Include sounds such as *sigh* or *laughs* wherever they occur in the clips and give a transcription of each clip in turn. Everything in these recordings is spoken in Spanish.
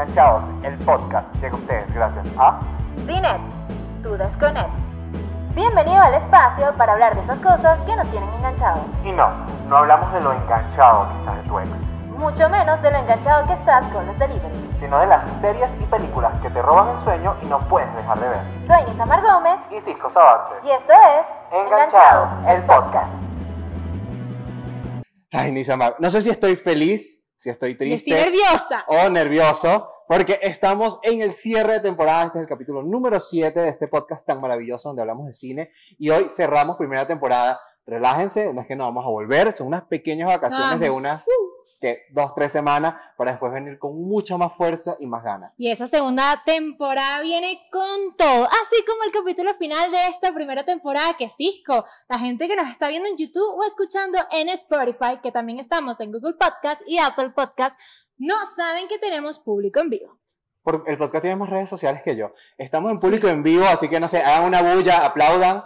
Enganchados, el podcast llega a ustedes gracias a Cinet, tu desconet. Bienvenido al espacio para hablar de esas cosas que nos tienen enganchados. Y no, no hablamos de lo enganchado que estás de tu ex, Mucho menos de lo enganchado que estás con los deliveries. sino de las series y películas que te roban el sueño y no puedes dejar de ver. Soy Nisamar Gómez Y Cisco Sabarce. y esto es Enganchados, el podcast. Ay, Nisamar, no sé si estoy feliz, si estoy Yo triste estoy nerviosa. o nervioso, porque estamos en el cierre de temporada. Este es el capítulo número 7 de este podcast tan maravilloso donde hablamos de cine. Y hoy cerramos primera temporada. Relájense, no es que no vamos a volver, son unas pequeñas vacaciones de unas que dos, tres semanas para después venir con mucha más fuerza y más ganas. Y esa segunda temporada viene con todo, así como el capítulo final de esta primera temporada que es Cisco. La gente que nos está viendo en YouTube o escuchando en Spotify, que también estamos en Google Podcast y Apple Podcast, no saben que tenemos público en vivo. Porque el podcast tiene más redes sociales que yo. Estamos en público en vivo, así que no sé, hagan una bulla, aplaudan.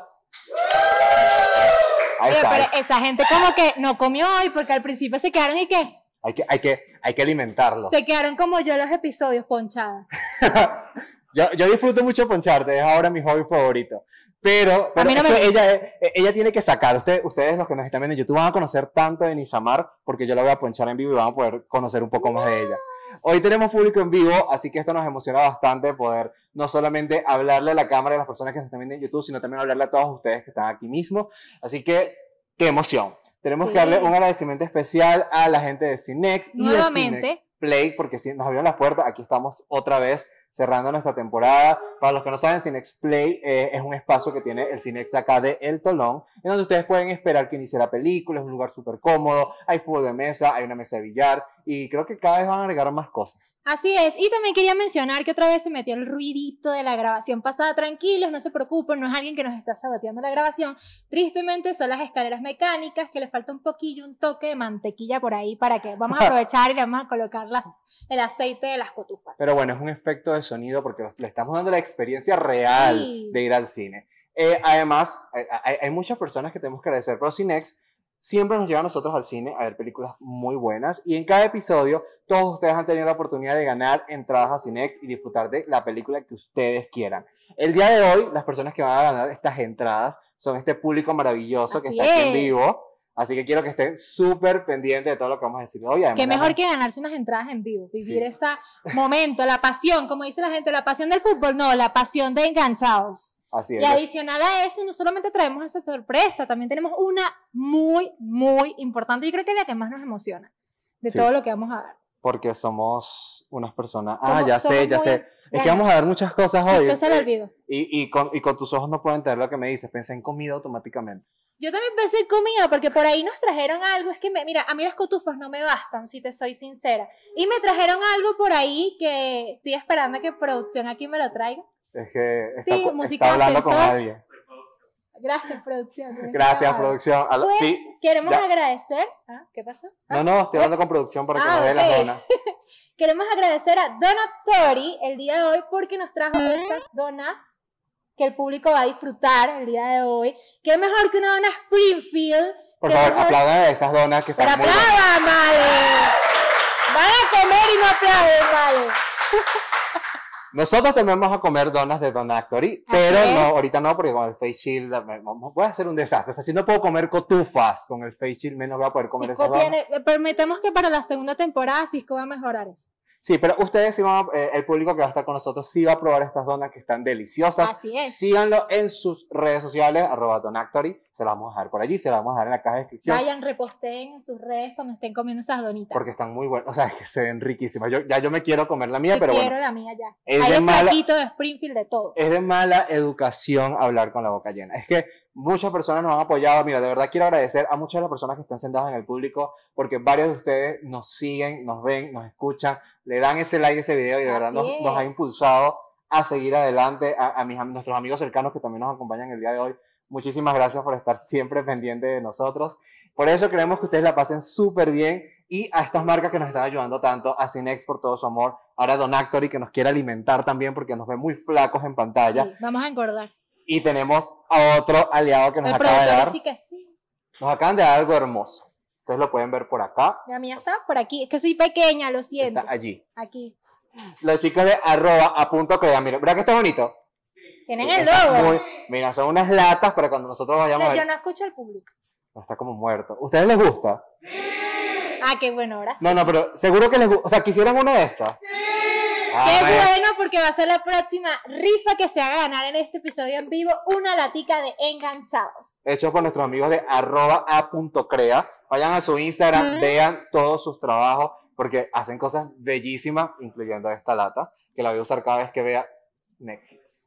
Ahí Oye, está. pero esa gente como que no comió hoy porque al principio se quedaron y qué? Hay que, hay que, hay que alimentarlos. Se quedaron como yo los episodios ponchadas. *laughs* yo, yo disfruto mucho poncharte, es ahora mi hobby favorito. Pero, pero mí no me ella, eh, ella tiene que sacar. Ustedes, ustedes, los que nos están viendo en YouTube, van a conocer tanto de Nisamar, porque yo la voy a ponchar en vivo y van a poder conocer un poco más de ella. Hoy tenemos público en vivo, así que esto nos emociona bastante poder no solamente hablarle a la cámara y a las personas que nos están viendo en YouTube, sino también hablarle a todos ustedes que están aquí mismo. Así que, qué emoción. Tenemos Sí. que darle un agradecimiento especial a la gente de Cinex y de. Cinex Play, porque sí, nos abrieron las puertas. Aquí estamos otra vez cerrando nuestra temporada. Para los que no saben, Cinex Play eh, es un espacio que tiene el Cinex acá de El Tolón, en donde ustedes pueden esperar que inicie la película. Es un lugar súper cómodo. Hay fútbol de mesa, hay una mesa de billar y creo que cada vez van a agregar más cosas. Así es, y también quería mencionar que otra vez se metió el ruidito de la grabación pasada. Tranquilos, no se preocupen, no es alguien que nos está saboteando la grabación. Tristemente son las escaleras mecánicas que le falta un poquillo, un toque de mantequilla por ahí para que vamos a *laughs* aprovechar y le vamos a colocar las, el aceite de las cotufas. Pero bueno, es un efecto de sonido porque le estamos dando la experiencia real Sí. de ir al cine. Eh, además, hay, hay- hay muchas personas que tenemos que agradecer, pero Cinex siempre nos lleva a nosotros al cine a ver películas muy buenas y en cada episodio todos ustedes han tenido la oportunidad de ganar entradas a Cinex y disfrutar de la película que ustedes quieran. El día de hoy, las personas que van a ganar estas entradas son este público maravilloso que está aquí en vivo. Así que quiero que estén súper pendientes de todo lo que vamos a decir hoy. Qué mejor que ganarse unas entradas en vivo, vivir Sí. ese momento, la pasión, como dice la gente, la pasión del fútbol, no, la pasión de enganchados. Así es. Y adicional a eso, no solamente traemos esa sorpresa, también tenemos una muy, muy importante. Yo creo que es la que más nos emociona de Sí. todo lo que vamos a dar. Porque somos unas personas. ah, Somos- ya sé, ya muy sé. Es que vamos a dar muchas cosas hoy. que se eh, olvidó. Y, y, con, y con tus ojos no puedo entender lo que me dices. Pensé en comida automáticamente. Yo también pensé en comida, porque por ahí nos trajeron algo. Es que, me- mira, a mí las cotufas no me bastan, si te soy sincera. Y me trajeron algo por ahí que estoy esperando que producción aquí me lo traiga. Es que está, Sí, está hablando con alguien. Gracias, producción. Gracias, producción. Al- Pues sí. queremos ya. agradecer. ¿Ah, ¿Qué pasó? Ah, No, no, estoy hablando con producción para que Ah, nos dé ok. las donas. *laughs* Queremos agradecer a Donatori el día de hoy porque nos trajo estas donas que el público va a disfrutar el día de hoy. Qué mejor que una dona Springfield. Por favor, mejor- aplaudan a esas donas que Pero están muy buenas. aplaudan. Van a comer y no aplauden, vale. Nosotros vamos a comer donas de Donactory, pero es. no, ahorita no, porque con el face shield voy a hacer un desastre. O sea, si no puedo comer cotufas con el face shield, menos voy a poder comer esas Cisco donas. tiene, eh, prometemos que para la segunda temporada Cisco va a mejorar eso. Sí, pero ustedes sí van a- eh, el público que va a estar con nosotros sí va a probar estas donas que están deliciosas. Así es. Síganlo en sus redes sociales, arroba Donactory. Se las vamos a dejar por allí, se las vamos a dejar en la caja de descripción. Vayan, reposteen en sus redes cuando estén comiendo esas donitas. Porque están muy buenas, o sea, es que se ven riquísimas. Yo, ya yo me quiero comer la mía, Yo pero quiero bueno, la mía ya. es Hay de mala- de Springfield, de todo. es de mala educación hablar con la boca llena. Es que muchas personas nos han apoyado. Mira, de verdad quiero agradecer a muchas de las personas que están sentadas en el público, porque varios de ustedes nos siguen, nos ven, nos escuchan, le dan ese like a ese video y de verdad Así nos, es. nos ha impulsado a seguir adelante. A, a mis, am- nuestros amigos cercanos que también nos acompañan el día de hoy. Muchísimas gracias por estar siempre pendientes de nosotros. Por eso queremos que ustedes la pasen súper bien y a estas marcas que nos están ayudando tanto, a Cinex por todo su amor, ahora a Donactory que nos quiere alimentar también porque nos ve muy flacos en pantalla. Sí, vamos a engordar. Y tenemos a otro aliado que nos El acaba de dar. sí que sí. Nos acaban de dar algo hermoso. Ustedes lo pueden ver por acá. La mía está por aquí. Es que soy pequeña, lo siento. Está allí. Aquí. Los chicos de arroba a punto crea. Mira, ¿verdad que está bonito? Tienen el logo. muy- mira, son unas latas para cuando nosotros vayamos a Pero yo no escucho al público. No, Está como muerto. ¿Ustedes les gusta? Ah, qué bueno, ahora sí. No, no, pero seguro que les gusta. O sea, quisieran una de estas. Ah, Qué bueno. porque va a ser la próxima rifa que se haga ganar en este episodio en vivo una latica de enganchados. Hecho por nuestros amigos de arroba a punto crea. Vayan a su Instagram, vean todos sus trabajos, porque hacen cosas bellísimas, incluyendo esta lata, que la voy a usar cada vez que vea Netflix.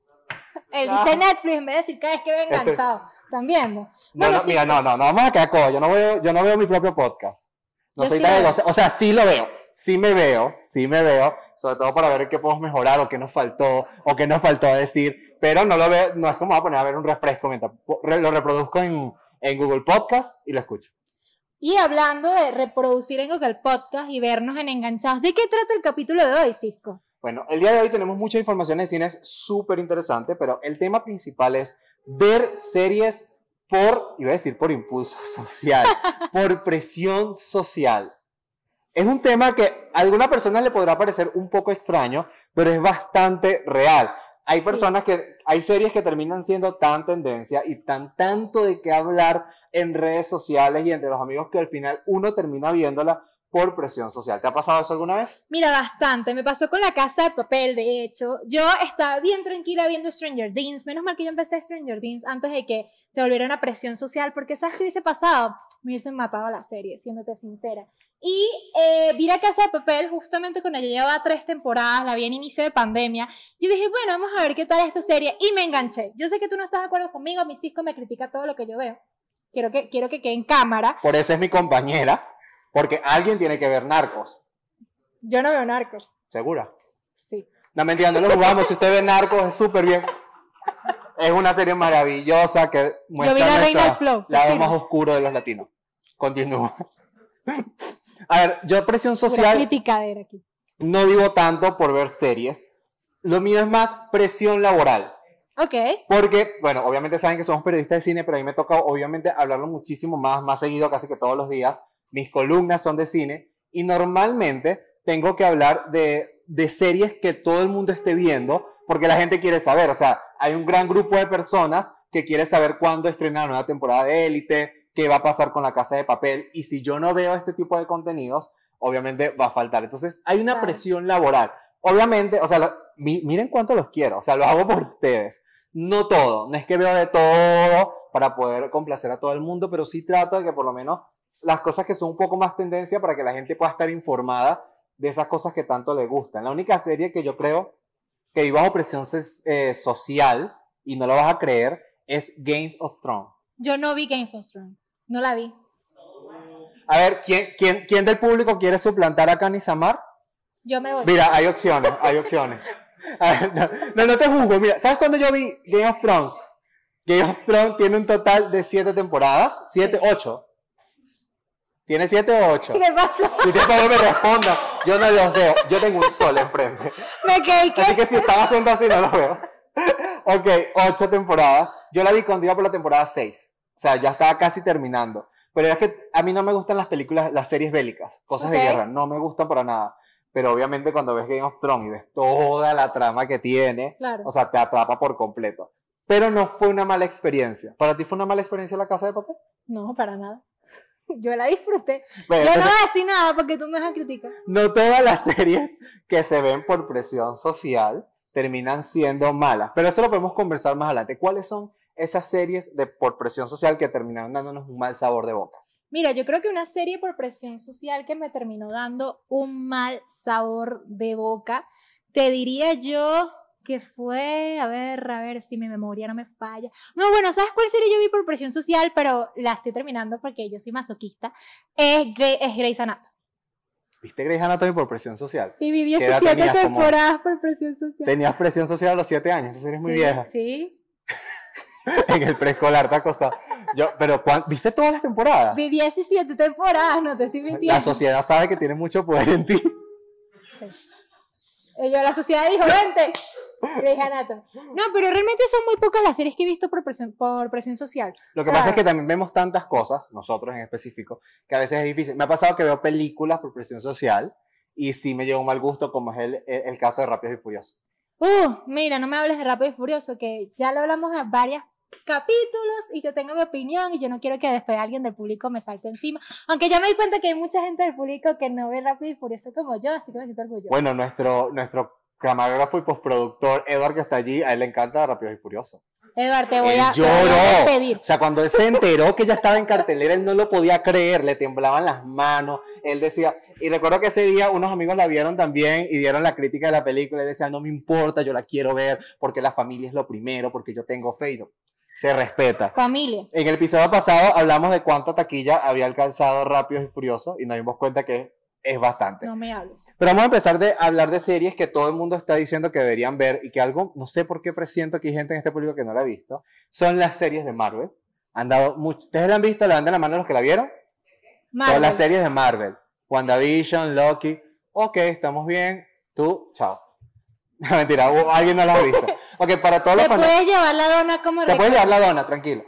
Él Ah. dice Netflix en vez de decir cada vez que ve Este- enganchado. ¿Están viendo? No, Bueno, no, sí. mira, no, no, no, vamos a quedar cojo. Yo no veo, yo no veo mi propio podcast. No Yo soy sí tan egocéntrico. O sea, sí lo veo. Sí me veo, sí me veo, sobre todo para ver qué podemos mejorar o qué nos faltó o qué nos faltó decir, pero no lo veo, no es como a poner a ver un refresco mientras lo reproduzco en, en Google Podcast y lo escucho. Y hablando de reproducir en Google Podcast y vernos en enganchados, ¿de qué trata el capítulo de hoy, Cisco? Bueno, el día de hoy tenemos mucha información de cine, es súper interesante, pero el tema principal es ver series por, iba a decir por impulso *laughs* social, por presión social. Es un tema que a alguna persona le podrá parecer un poco extraño, pero es bastante real. Hay personas que, hay series que terminan siendo tan tendencia y tan tanto de qué hablar en redes sociales y entre los amigos que al final uno termina viéndola por presión social. ¿Te ha pasado eso alguna vez? Mira, bastante. Me pasó con la casa de papel, de hecho. Yo estaba bien tranquila viendo Stranger Things. Menos mal que yo empecé Stranger Things antes de que se volviera una presión social, porque ¿sabes qué hubiese pasado? Me hubiesen matado la serie, siéndote sincera. Y eh, vi la casa de papel justamente cuando ya llevaba tres temporadas, la vi en inicio de pandemia. Yo dije, bueno, vamos a ver qué tal esta serie. Y me enganché. Yo sé que tú no estás de acuerdo conmigo, mi cisco me critica todo lo que yo veo. Quiero que, quiero que quede en cámara. Por eso es mi compañera, porque alguien tiene que ver narcos. Yo no veo narcos. ¿Segura? Sí. No mentira, no lo jugamos. Si usted ve narcos, es súper bien. Es una serie maravillosa que muestra vi La Reina nuestra- del Flow, ¿te lado sirve? más oscuro de los latinos. Continúa. A ver, yo presión social criticadera aquí. no vivo tanto por ver series. Lo mío es más presión laboral. Ok. Porque, bueno, obviamente saben que somos periodistas de cine, pero a mí me toca, obviamente, hablarlo muchísimo más, más seguido, casi que todos los días. Mis columnas son de cine y normalmente tengo que hablar de, de series que todo el mundo esté viendo porque la gente quiere saber. O sea, hay un gran grupo de personas que quiere saber cuándo estrena la nueva temporada de Élite, qué va a pasar con la casa de papel. Y si yo no veo este tipo de contenidos, obviamente va a faltar. Entonces, hay una Claro. presión laboral. Obviamente, o sea, lo- miren cuánto los quiero. O sea, lo hago por ustedes. No todo, no es que veo de todo para poder complacer a todo el mundo, pero sí trato de que por lo menos las cosas que son un poco más tendencia para que la gente pueda estar informada de esas cosas que tanto le gustan. La única serie que yo creo que vive bajo presión eh, social, y no lo vas a creer, es Games of Thrones. Yo no vi Game of Thrones. No la vi. A ver, ¿quién, quién, quién del público quiere suplantar a Kani Samar? Yo me voy. Mira, hay opciones, hay opciones. Ver, no, no, no te juzgo. Mira, ¿sabes cuándo yo vi Game of Thrones? Game of Thrones tiene un total de siete temporadas. Siete, ocho. ¿Tiene siete o ocho? ¿Qué pasa? Y usted no me responda. Yo no los veo. Yo tengo un sol enfrente. Me quedé Así que. que si están haciendo así, no lo veo. Ok, ocho temporadas. Yo la vi cuando iba por la temporada seis. O sea, ya estaba casi terminando. Pero es que a mí no me gustan las películas, las series bélicas, cosas de guerra. No me gustan para nada. Pero obviamente cuando ves Game of Thrones y ves toda la trama que tiene, Claro. o sea, te atrapa por completo. Pero no fue una mala experiencia. ¿Para ti fue una mala experiencia la casa de papel? No, para nada. *laughs* Yo la disfruté. Bueno, Yo no voy a decir nada porque tú me vas a criticar. no todas las series que se ven por presión social terminan siendo malas, pero eso lo podemos conversar más adelante. ¿Cuáles son esas series de por presión social que terminaron dándonos un mal sabor de boca? Mira, yo creo que una serie por presión social que me terminó dando un mal sabor de boca, te diría yo que fue, a ver, a ver si mi memoria no me falla. No, bueno, ¿sabes cuál serie yo vi por presión social? Pero la estoy terminando porque yo soy masoquista. Es, Grey, es Grey's Anatomy. ¿Viste Grey's Anatomy por presión social? Sí, vi ¿Qué edad 17 tenías? Como- temporadas por presión social. Tenías presión social a los 7 años, esa serie es muy sí, vieja. Sí, *laughs* en el preescolar, te cosa. Yo, pero ¿cuán- ¿viste todas las temporadas? vi 17 temporadas, no te estoy mintiendo. La sociedad sabe que tiene mucho poder en ti. Sí. Ellos, la sociedad dijo, vente, Grey's Anatomy. No, pero realmente son muy pocas las series que he visto por presión, por presión social. Lo que O sea, pasa es que también vemos tantas cosas, nosotros en específico, que a veces es difícil. Me ha pasado que veo películas por presión social y sí me lleva un mal gusto, como es el, el, el caso de Rápidos y Furiosos. Uh, mira, no me hables de Rápido y Furioso, que ya lo hablamos en varios capítulos y yo tengo mi opinión y yo no quiero que después alguien del público me salte encima. Aunque ya me di cuenta que hay mucha gente del público que no ve Rápido y Furioso como yo, así que me siento orgullosa. Bueno, nuestro, nuestro camarógrafo y postproductor, Edward, que está allí, a él le encanta Rápidos y Furiosos. Eduardo, te voy Él a, te voy a lloró. despedir. O sea, cuando él se enteró que ya estaba en cartelera, él no lo podía creer, le temblaban las manos. Él decía, y recuerdo que ese día unos amigos la vieron también y dieron la crítica de la película y decían, no me importa, yo la quiero ver porque la familia es lo primero, porque yo tengo fe y se respeta. Familia. En el episodio pasado hablamos de cuánta taquilla había alcanzado Rápidos y Furiosos y nos dimos cuenta que es bastante. No me hables. Pero vamos a empezar de hablar de series que todo el mundo está diciendo que deberían ver y que algo, no sé por qué presiento que hay gente en este público que no la ha visto, son las series de Marvel. Han dado mucho. ¿Ustedes la han visto? Levanten la mano los que la vieron. Todas Marvel. las series de Marvel. WandaVision, Loki. Ok, estamos bien. Tú, chao. *laughs* No, mentira, alguien no la ha visto. *laughs* Ok, para todos los Te puedes llevar la dona como Te puedes llevar la dona, tranquilo.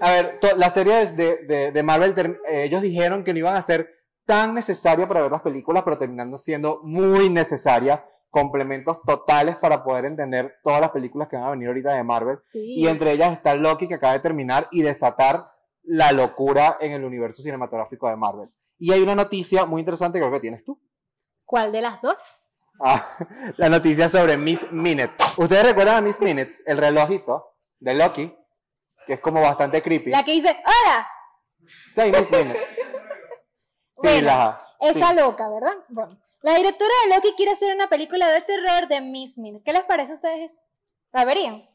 A ver, la serie de, de, de Marvel, eh, ellos dijeron que no iban a ser tan necesaria para ver las películas, pero terminando siendo muy necesaria. Complementos totales para poder entender todas las películas que van a venir ahorita de Marvel. Sí. Y entre ellas está Loki, que acaba de terminar y desatar la locura en el universo cinematográfico de Marvel. Y hay una noticia muy interesante que creo que tienes tú. ¿Cuál de las dos? Ah, *laughs* la noticia sobre Miss Minutes. ¿Ustedes recuerdan a Miss Minutes? El relojito de Loki, que es como bastante creepy. La que dice, ¡Hola! Sí, Miss Minutes. Sí, Bueno, la- Esa sí. loca, ¿verdad? Bueno. La directora de Loki quiere hacer una película de terror de Miss Minutes. ¿Qué les parece a ustedes? ¿La verían?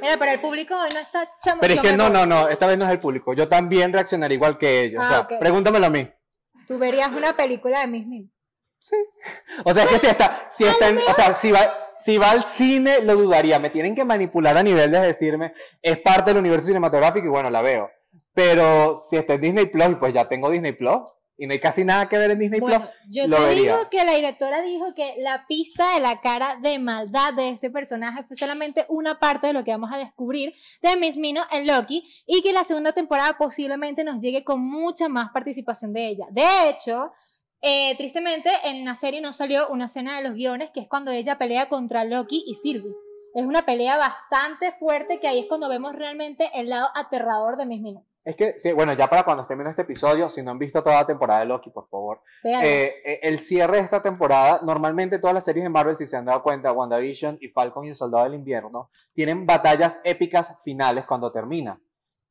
Mira, pero el público hoy no está chamo. Pero es que no, no, no, esta vez no es el público. Yo también reaccionaría igual que ellos. o Ah, sea, ok. pregúntamelo a mí. Tú verías una película de Miss Minutes. O sea, es que si está, si está en- o sea, si va, si va al cine, lo dudaría. Me tienen que manipular a nivel de decirme, es parte del universo cinematográfico y bueno, la veo. Pero si está en Disney Plus, y pues ya tengo Disney Plus, y no hay casi nada que ver en Disney Bueno, Plus, yo lo te vería. digo que la directora dijo que la pista de la cara de maldad de este personaje fue solamente una parte de lo que vamos a descubrir de Miss Mino en Loki y que la segunda temporada posiblemente nos llegue con mucha más participación de ella. De hecho, eh, tristemente en la serie no salió una escena de los guiones que es cuando ella pelea contra Loki y Sylvie. Es una pelea bastante fuerte que ahí es cuando vemos realmente el lado aterrador de Miss Mino. Es que, sí, bueno, ya para cuando estén viendo este episodio, si no han visto toda la temporada de Loki, por favor. Eh, eh, el cierre de esta temporada, normalmente todas las series de Marvel, si se han dado cuenta, WandaVision y Falcon y el Soldado del Invierno, tienen batallas épicas finales cuando termina.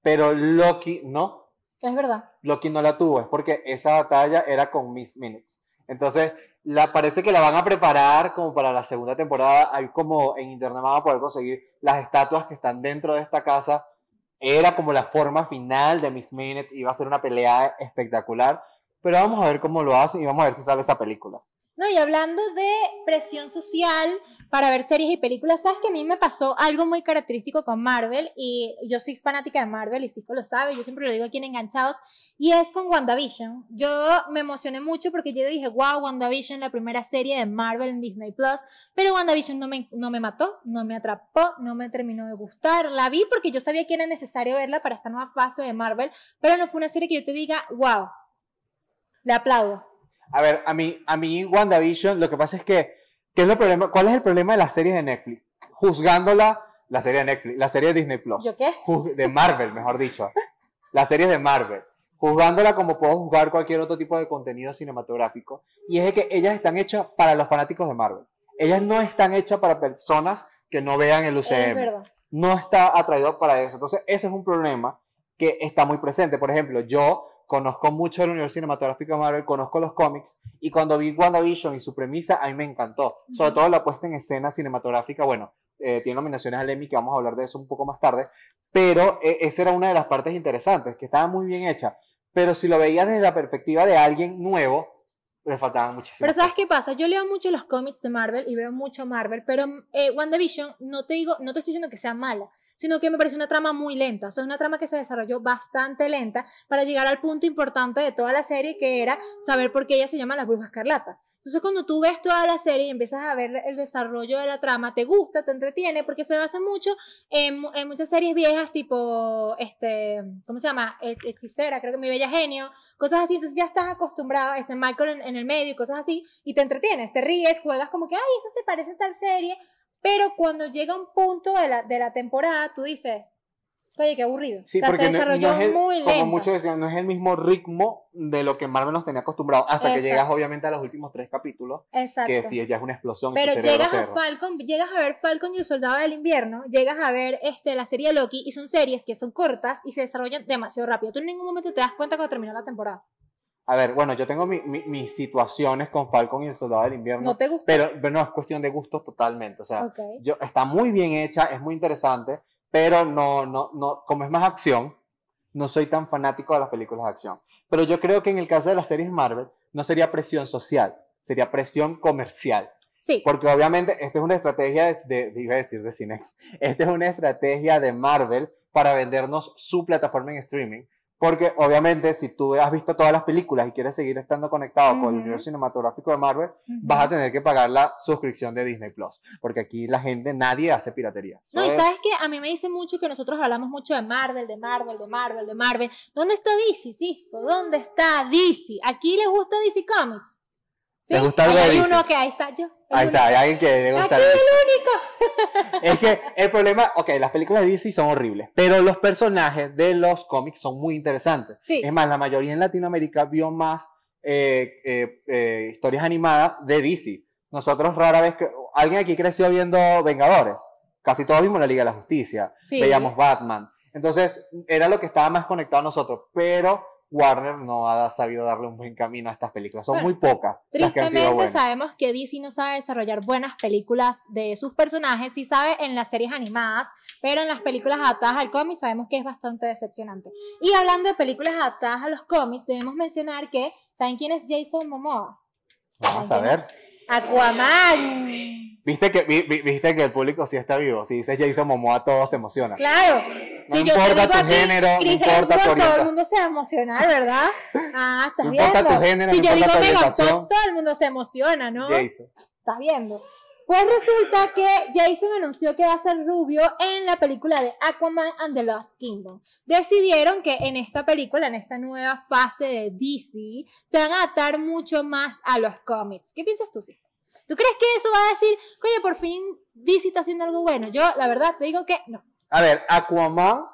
Pero Loki no. es verdad. Loki no la tuvo, es porque esa batalla era con Miss Minutes. Entonces, la, parece que la van a preparar como para la segunda temporada. Hay como en internet van a poder conseguir las estatuas que están dentro de esta casa. Era como la forma final de Miss Minutes, iba a ser una pelea espectacular. Pero vamos a ver cómo lo hacen y vamos a ver si sale esa película. No, y hablando de presión social para ver series y películas, sabes que a mí me pasó algo muy característico con Marvel y yo soy fanática de Marvel y Cisco lo sabe, yo siempre lo digo aquí en Enganchados y es con WandaVision. Yo me emocioné mucho porque yo dije, wow, WandaVision, la primera serie de Marvel en Disney Plus, pero WandaVision no me, no me mató, no me atrapó, no me terminó de gustar. La vi porque yo sabía que era necesario verla para esta nueva fase de Marvel, pero no fue una serie que yo te diga, wow, le aplaudo. A ver, a mí, a mí WandaVision, lo que pasa es que, ¿qué es el problema? ¿cuál es el problema de las series de Netflix? Juzgándola, la serie de Netflix, la serie de Disney Plus. ¿Yo qué? De Marvel, mejor dicho. Las series de Marvel. Juzgándola como puedo juzgar cualquier otro tipo de contenido cinematográfico. Y es de que ellas están hechas para los fanáticos de Marvel. Ellas no están hechas para personas que no vean el Es UCM. verdad. No está atraído para eso. Entonces, ese es un problema que está muy presente. Por ejemplo, yo conozco mucho el universo cinematográfico de Marvel, conozco los cómics, y cuando vi WandaVision y su premisa, a mí me encantó. Sobre todo la puesta en escena cinematográfica, bueno, eh, tiene nominaciones al Emmy, que vamos a hablar de eso un poco más tarde, pero eh, esa era una de las partes interesantes, que estaba muy bien hecha. Pero si lo veías desde la perspectiva de alguien nuevo, le faltaban muchísimas Pero ¿sabes cosas. qué pasa? Yo leo mucho los cómics de Marvel y veo mucho Marvel, pero eh, WandaVision no te digo, no te estoy diciendo que sea mala, sino que me parece una trama muy lenta. O sea, una trama que se desarrolló bastante lenta para llegar al punto importante de toda la serie, que era saber por qué ella se llama la Bruja Escarlata. Entonces, cuando tú ves toda la serie y empiezas a ver el desarrollo de la trama, te gusta, te entretiene, porque se basa mucho en, en muchas series viejas, tipo, este, ¿cómo se llama? He- Hechicera, creo que Mi Bella Genio, cosas así. Entonces, ya estás acostumbrado, este Michael en, en el medio y cosas así, y te entretienes, te ríes, juegas como que, ay, eso se parece a tal serie, pero cuando llega un punto de la, de la temporada, tú dices, oye, qué aburrido. Sí, o sea, porque se desarrolló no es el- muy como lento. muchos decían, no es el mismo ritmo de lo que Marvel nos tenía acostumbrado, hasta que llegas obviamente a los últimos tres capítulos, Exacto. que sí, ya es una explosión. Pero llegas a. Falcon, llegas a ver Falcon y el Soldado del Invierno, llegas a ver este, la serie Loki y son series que son cortas y se desarrollan demasiado rápido. Tú en ningún momento te das cuenta cuando termina la temporada. A ver, bueno, yo tengo mi- mi- mis situaciones con Falcon y el Soldado del Invierno, ¿No te gusta? pero, pero no es cuestión de gustos totalmente, o sea, Ok. yo, está muy bien hecha, es muy interesante, pero no, no, no, como es más acción, no soy tan fanático de las películas de acción. Pero yo creo que en el caso de las series Marvel, no sería presión social, sería presión comercial. Sí. Porque obviamente esta es una estrategia de, de- de- iba a decir de Cinex, *laughs* esta es una estrategia de Marvel para vendernos su plataforma en streaming. Porque obviamente si tú has visto todas las películas y quieres seguir estando conectado con el universo cinematográfico de Marvel, vas a tener que pagar la suscripción de Disney Plus. Porque aquí la gente, nadie hace piratería. No, y sabes que a mí me dice mucho que nosotros hablamos mucho de Marvel, de Marvel, de Marvel, de Marvel. ¿Dónde está DC, Cisco? ¿Dónde está DC? ¿Aquí les gusta DC Comics? ¿Sí? ¿Les gusta algo de hay uno que ahí está yo. Ahí está, hay alguien que le gusta Aquí el único. *laughs* Es que el problema, ok, las películas de DC son horribles, pero los personajes de los cómics son muy interesantes. Sí. Es más, la mayoría en Latinoamérica vio más eh, eh, eh, historias animadas de DC. Nosotros rara vez, alguien aquí creció viendo Vengadores. Casi todos vimos la Liga de la Justicia. Sí. Veíamos Batman. Entonces, era lo que estaba más conectado a nosotros. Pero Warner no ha sabido darle un buen camino a estas películas. Son Bueno, muy pocas Tristemente sabemos que DC no sabe desarrollar buenas películas de sus personajes, sí sabe en las series animadas, pero en las películas adaptadas al cómic sabemos que es bastante decepcionante. Y hablando de películas adaptadas a los cómics, debemos mencionar que, ¿saben quién es Jason Momoa? Vamos a ver. Aquaman. ¿Viste que, vi- vi- viste que el público sí está vivo. Si dices Jason Momoa, todo se emociona. Claro. No si yo te importa digo tu a ti, género, no importa tu todo el mundo se va a emocionar, ¿verdad? Ah, estás No viendo. importa tu género, si no yo digo importa tu Megan orientación. Fox, todo el mundo se emociona, ¿no? Jason. ¿Estás viendo? Pues resulta que Jason anunció que va a ser rubio en la película de Aquaman and the Lost Kingdom. Decidieron que en esta película, en esta nueva fase de DC, se van a atar mucho más a los cómics. ¿Qué piensas tú, sí? ¿Tú crees que eso va a decir, oye, por fin DC está haciendo algo bueno? Yo, la verdad, te digo que no, A ver, Aquaman,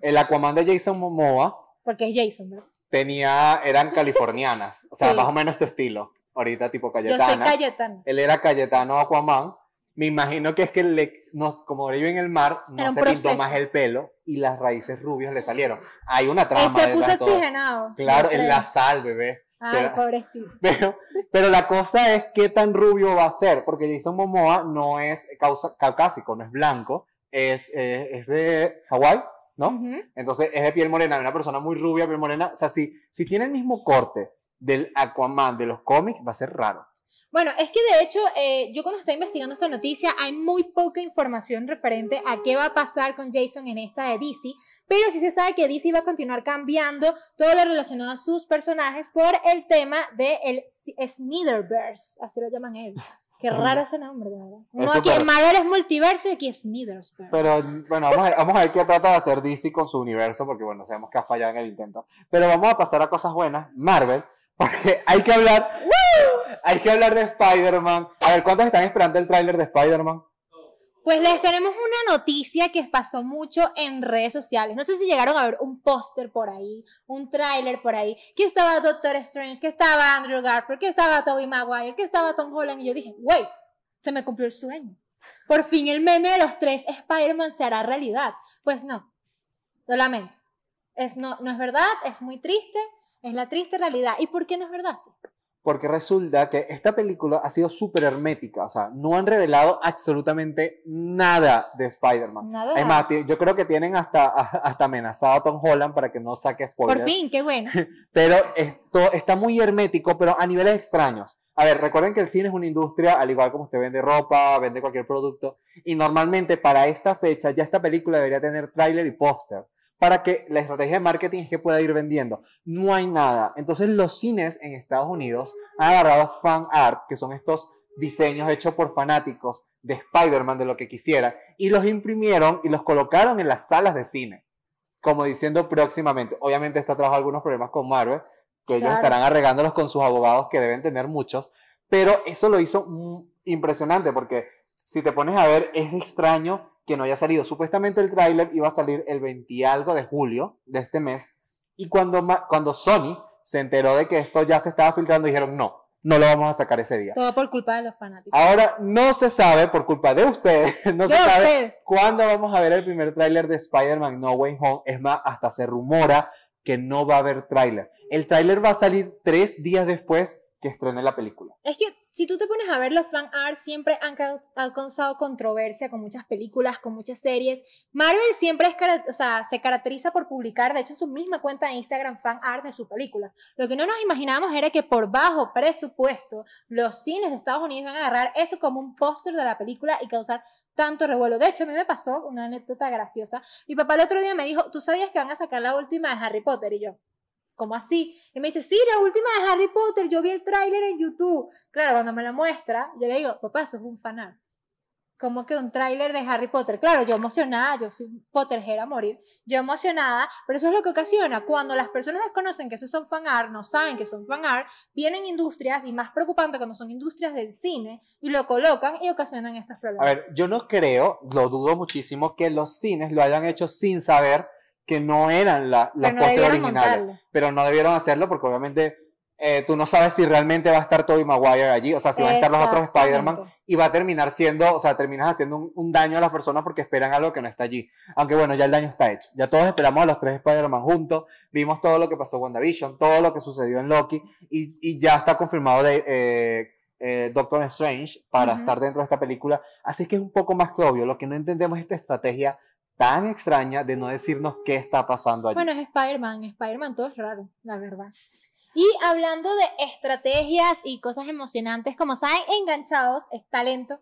el Aquaman de Jason Momoa, porque es Jason, ¿verdad? tenía, eran californianas. O sea, Sí. más o menos tu estilo. Ahorita tipo Yo soy Cayetana. Cayetano. Él era Cayetano Aquaman. Me imagino que es que le, no, como vive en el mar, no se pintó proceso. más el pelo y las raíces rubias le salieron. Hay una trama. Él se puso todo. oxigenado. Claro, en la sal, bebé. Ay, Pero- pobrecito. *laughs* Pero, pero la cosa es qué tan rubio va a ser, porque Jason Momoa no es causa- caucásico, no es blanco, es, eh, es de Hawái, ¿no? Entonces es de piel morena, una persona muy rubia, piel morena. O sea, si, si tiene el mismo corte del Aquaman de los cómics, va a ser raro. Bueno, es que de hecho, eh, yo cuando estaba investigando esta noticia, hay muy poca información referente a qué va a pasar con Jason en esta de DC, pero sí se sabe que DC va a continuar cambiando todo lo relacionado a sus personajes por el tema de el Snyderverse, así lo llaman ellos. Qué raro ese nombre, de verdad. Es aquí en Marvel es multiverso y aquí es Snyderverse. Pero bueno, vamos a, vamos a ver qué trata de hacer DC con su universo, porque bueno, sabemos que ha fallado en el intento. Pero vamos a pasar a cosas buenas, Marvel, porque hay que hablar, hay que hablar de Spider-Man. A ver, ¿cuántos están esperando el tráiler de Spider-Man? Pues les tenemos una noticia que pasó mucho en redes sociales. No sé si llegaron a ver un póster por ahí, un tráiler por ahí, que estaba Doctor Strange, que estaba Andrew Garfield, que estaba Tobey Maguire, que estaba Tom Holland. Y yo dije, wait, se me cumplió el sueño. Por fin el meme de los tres Spider-Man se hará realidad. Pues no, lo lamento. Es, no, no es verdad, es muy triste, es la triste realidad. ¿Y por qué no es verdad? Porque resulta que esta película ha sido súper hermética, o sea, no han revelado absolutamente nada de Spider-Man. Nada. Es más, ti- yo creo que tienen hasta, *laughs* hasta amenazado a Tom Holland para que no saque spoilers. Por fin, qué bueno. *laughs* Pero esto está muy hermético, pero a niveles extraños. A ver, recuerden que el cine es una industria, al igual como usted vende ropa, vende cualquier producto, y normalmente para esta fecha ya esta película debería tener tráiler y póster, para que la estrategia de marketing es que pueda ir vendiendo. No hay nada. Entonces los cines en Estados Unidos han agarrado fan art, que son estos diseños hechos por fanáticos de Spider-Man, de lo que quisieran, y los imprimieron y los colocaron en las salas de cine como diciendo próximamente. Obviamente esto trajo algunos problemas con Marvel, que ellos Claro. estarán arreglándolos con sus abogados, que deben tener muchos, pero eso lo hizo mm, impresionante, porque si te pones a ver, es extraño que no haya salido. Supuestamente el tráiler iba a salir el 20 y algo de julio de este mes, y cuando, cuando Sony se enteró de que esto ya se estaba filtrando, dijeron, no, no lo vamos a sacar ese día. Todo por culpa de los fanáticos. Ahora no se sabe, por culpa de ustedes, *laughs* no se sabe ustedes. cuándo vamos a ver el primer tráiler de Spider-Man No Way Home. Es más, hasta se rumora que no va a haber tráiler. El tráiler va a salir tres días después que estrene la película. Es que si tú te pones a ver los fan art, siempre han ca- han causado controversia con muchas películas, con muchas series. Marvel siempre es, o sea, se caracteriza por publicar, de hecho, su misma cuenta de Instagram fan art de sus películas. Lo que no nos imaginábamos era que por bajo presupuesto, los cines de Estados Unidos van a agarrar eso como un póster de la película y causar tanto revuelo. De hecho, a mí me pasó una anécdota graciosa. Mi papá el otro día me dijo, ¿tú sabías que van a sacar la última de Harry Potter? Y yo, ¿cómo así? Y me dice, sí, la última de Harry Potter, yo vi el tráiler en YouTube. Claro, cuando me la muestra, yo le digo, papá, eso es un fanart. Como que un tráiler de Harry Potter. Claro, yo emocionada, yo soy Potterhead a morir, yo emocionada, pero eso es lo que ocasiona. Cuando las personas desconocen que esos son fanart, no saben que son fanart, vienen industrias, y más preocupante cuando son industrias del cine, y lo colocan y ocasionan estos A problemas. ver, yo no creo, lo dudo muchísimo, que los cines lo hayan hecho sin saber que no eran la, pero no originales. montarlo. Pero no debieron hacerlo porque obviamente eh, tú no sabes si realmente va a estar Tobey Maguire allí, o sea, si van a estar los otros Spider-Man y va a terminar siendo, o sea, terminas haciendo un, un daño a las personas porque esperan algo que no está allí. Aunque bueno, ya el daño está hecho. Ya todos esperamos a los tres Spider-Man juntos, vimos todo lo que pasó en WandaVision, todo lo que sucedió en Loki y, y ya está confirmado de eh, eh, Doctor Strange para estar dentro de esta película. Así que es un poco más que obvio. Lo que no entendemos es esta estrategia tan extraña de no decirnos qué está pasando allí. Bueno, es Spider-Man, Spider-Man todo es raro, la verdad. Y hablando de estrategias y cosas emocionantes, como saben, Enganchados es talento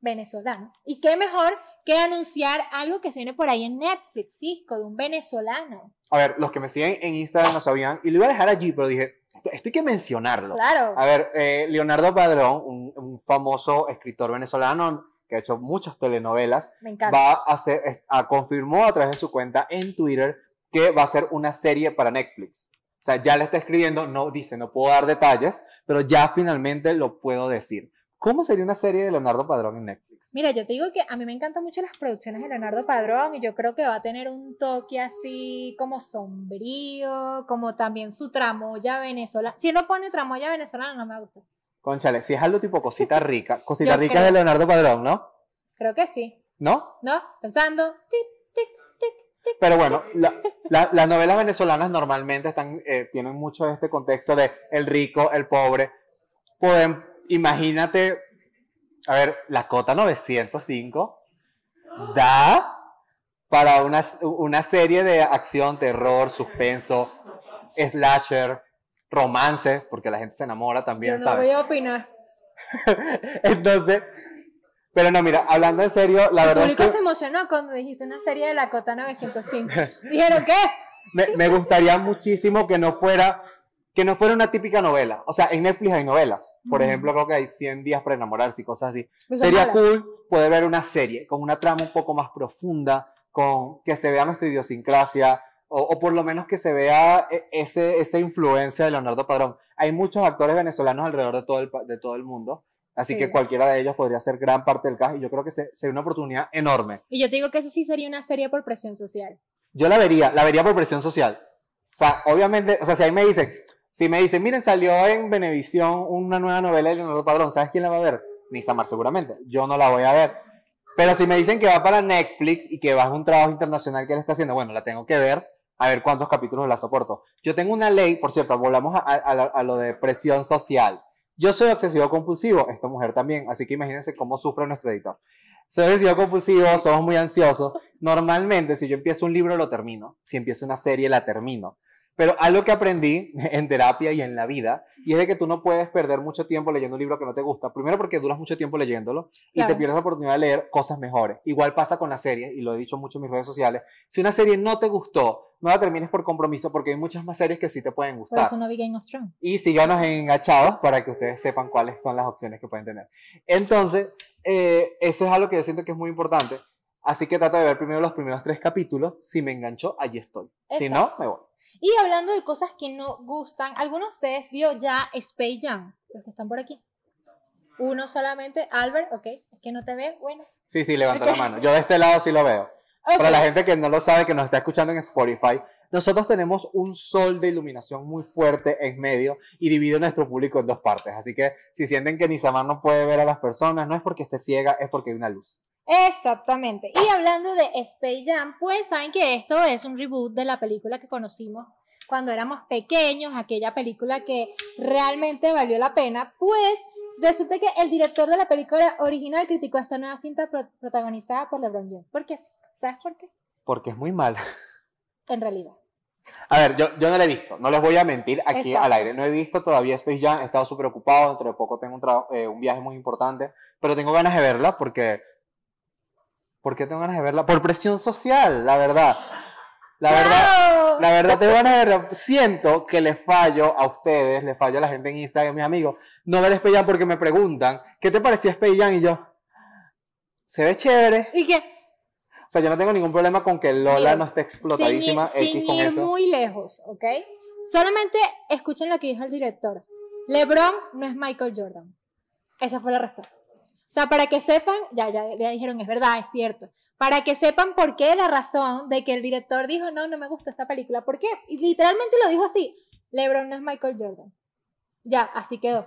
venezolano. Y qué mejor que anunciar algo que se viene por ahí en Netflix, Cisco, de un venezolano. A ver, los que me siguen en Instagram no sabían, y lo iba a dejar allí, pero dije, esto, esto hay que mencionarlo. Claro. A ver, eh, Leonardo Padrón, un, un famoso escritor venezolano que ha hecho muchas telenovelas, Me encanta. va a hacer, a- confirmó a través de su cuenta en Twitter que va a ser una serie para Netflix. O sea, ya le está escribiendo, no dice, no puedo dar detalles, pero ya finalmente lo puedo decir. ¿Cómo sería una serie de Leonardo Padrón en Netflix? Mira, yo te digo que a mí me encantan mucho las producciones de Leonardo Padrón y yo creo que va a tener un toque así como sombrío, como también su tramoya venezolana. Si no pone tramoya venezolana no me gusta. Conchale, si es algo tipo cosita *laughs* rica, cosita Yo rica creo. de Leonardo Padrón, ¿no? Creo que sí, ¿No? ¿no? Pensando, tic, tic, tic, tic. Pero bueno, la- la- las novelas venezolanas normalmente están, eh, tienen mucho de este contexto de el rico, el pobre. Pueden, imagínate, a ver, la cota 905 da para una, una serie de acción, terror, suspenso, slasher, romance, porque la gente se enamora también, Yo no ¿sabes? voy a opinar. *laughs* Entonces, pero no, mira, hablando en serio, la El verdad es público que... se emocionó cuando dijiste una serie de la Cota 905. *laughs* Dijeron, ¿qué? me, me gustaría muchísimo que no fuera que no fuera una típica novela. O sea, en Netflix hay novelas. Por Ujú. ejemplo, creo que hay 100 días para enamorarse y cosas así. Pues Sería malas. cool poder ver una serie con una trama un poco más profunda, con que se vea nuestra idiosincrasia o, o por lo menos que se vea e- ese, esa influencia de Leonardo Padrón. Hay muchos actores venezolanos alrededor de todo el, de todo el mundo. Así Sí. que cualquiera de ellos podría ser gran parte del cast y yo creo que se- sería una oportunidad enorme. Y yo te digo que esa sí sería una serie por presión social. Yo la vería, la vería por presión social. O sea, obviamente, o sea, si ahí me dicen, si me dicen, miren, salió en Venevisión una nueva novela de Leonardo Padrón, ¿sabes quién la va a ver? Ni Samar seguramente. Yo no la voy a ver. Pero si me dicen que va para Netflix y que va a un trabajo internacional que él está haciendo, bueno, la tengo que ver, a ver cuántos capítulos la soporto. Yo tengo una ley, por cierto, volvamos a, a- a- lo de presión social. Yo soy obsesivo compulsivo, esta mujer también, así que imagínense cómo sufre nuestro editor. Soy obsesivo compulsivo, somos muy ansiosos. Normalmente, si yo empiezo un libro, lo termino. Si empiezo una serie, la termino. Pero algo que aprendí *laughs* en terapia y en la vida, y es de que tú no puedes perder mucho tiempo leyendo un libro que no te gusta. Primero porque duras mucho tiempo leyéndolo y Claro. te pierdes la oportunidad de leer cosas mejores. Igual pasa con las series, y lo he dicho mucho en mis redes sociales. Si una serie no te gustó, no la termines por compromiso porque hay muchas más series que sí te pueden Por gustar. eso no vi Game of Thrones. Y síganos en Engachados para que ustedes sepan cuáles son las opciones que pueden tener. Entonces, eh, eso es algo que yo siento que es muy importante. Así que trato de ver primero los primeros tres capítulos. Si me enganchó, allí estoy. Si no, Exacto. me voy. Y hablando de cosas que no gustan, ¿alguno de ustedes vio ya Space Jam? Los que están por aquí. Uno solamente, Albert, ok. Es que no te ve, bueno. Sí, sí, levanta la mano. Yo de este lado sí lo veo. Para la gente que no lo sabe, que nos está escuchando en Spotify, nosotros tenemos un sol de iluminación muy fuerte en medio y divide nuestro público en dos partes. Así que si sienten que Nisamar no puede ver a las personas, no es porque esté ciega, es porque hay una luz. Exactamente. Y hablando de Space Jam, pues saben que esto es un reboot de la película que conocimos cuando éramos pequeños, aquella película que realmente valió la pena. Pues resulta que el director de la película original criticó esta nueva cinta pro- protagonizada por LeBron James. ¿Por qué? ¿Sabes por qué? Porque es muy mala. En realidad. A ver, yo, yo no la he visto, no les voy a mentir aquí Exacto. al aire. No he visto todavía Space Jam, he estado súper ocupado, dentro de poco tengo un, eh, un viaje muy importante, pero tengo ganas de verla porque... ¿Por qué tengo ganas de verla? Por presión social, la verdad. La verdad, la verdad tengo ganas de verla. Siento que les fallo a ustedes, les fallo a la gente en Instagram, mis amigos, no ver Space Jam porque me preguntan, ¿qué te pareció Space Jam? Y yo, se ve chévere. Y que O sea, yo no tengo ningún problema con que Lola Mira, no esté sin, explotadísima ir- X sin con ir eso. muy lejos, ¿ok? Solamente escuchen lo que dijo el director. LeBron no es Michael Jordan. Esa fue la respuesta. O sea, para que sepan, ya, ya, ya dijeron, es verdad, es cierto. Para que sepan por qué la razón de que el director dijo, no, no me gustó esta película. ¿Por qué? Y literalmente lo dijo así. LeBron no es Michael Jordan. Ya, así quedó.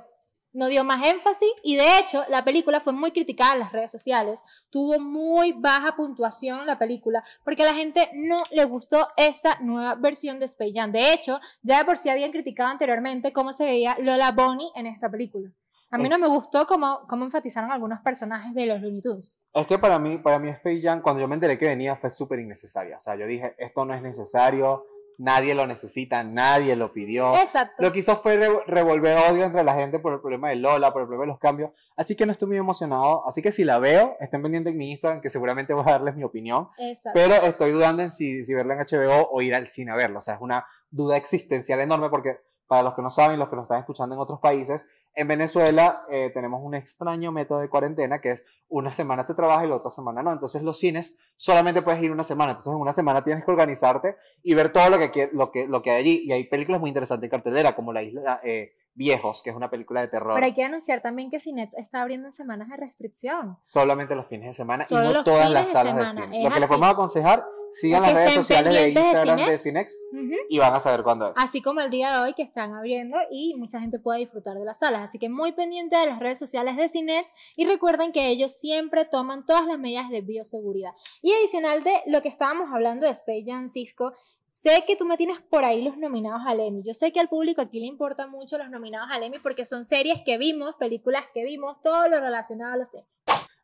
No dio más énfasis y de hecho la película fue muy criticada en las redes sociales. Tuvo muy baja puntuación la película porque a la gente no le gustó esta nueva versión de Space Jam. De hecho, ya de por sí habían criticado anteriormente cómo se veía Lola Bonnie en esta película. A mí no me gustó cómo, cómo enfatizaron algunos personajes de los Looney Tunes. Es que para mí, para mí Space Jam, cuando yo me enteré que venía, fue súper innecesaria. O sea, yo dije, esto no es necesario, nadie lo necesita, nadie lo pidió. Exacto. Lo que hizo fue re- revolver odio entre la gente por el problema de Lola, por el problema de los cambios. Así que no estoy muy emocionado. Así que si la veo, estén pendientes en mi Instagram, que seguramente voy a darles mi opinión. Exacto. Pero estoy dudando en si, si verla en HBO o ir al cine a verla. O sea, es una duda existencial enorme porque, para los que no saben, los que nos están escuchando en otros países, en Venezuela eh, tenemos un extraño método de cuarentena que es una semana se trabaja y la otra semana no. Entonces los cines solamente puedes ir una semana. Entonces en una semana tienes que organizarte y ver todo lo que, lo que, lo que hay allí. Y hay películas muy interesantes en cartelera, como La Isla eh, Viejos, que es una película de terror. Pero hay que anunciar también que Cinex está abriendo en semanas de restricción. Solamente los fines de semana Solo y no todas las de salas de semana, cine. es Lo que les así. podemos aconsejar, sigan las redes sociales de Instagram de Cinex. Cinex Ujú. y van a saber cuándo es. Así como el día de hoy que están abriendo y mucha gente puede disfrutar de las salas. Así que muy pendiente de las redes sociales de Cinex y recuerden que ellos siempre toman todas las medidas de bioseguridad. Y adicional de lo que estábamos hablando de Space Jam Cisco, sé que tú me tienes por ahí los nominados al Emmy. Yo sé que al público aquí le importan mucho los nominados al Emmy porque son series que vimos, películas que vimos, todo lo relacionado a los Emmy.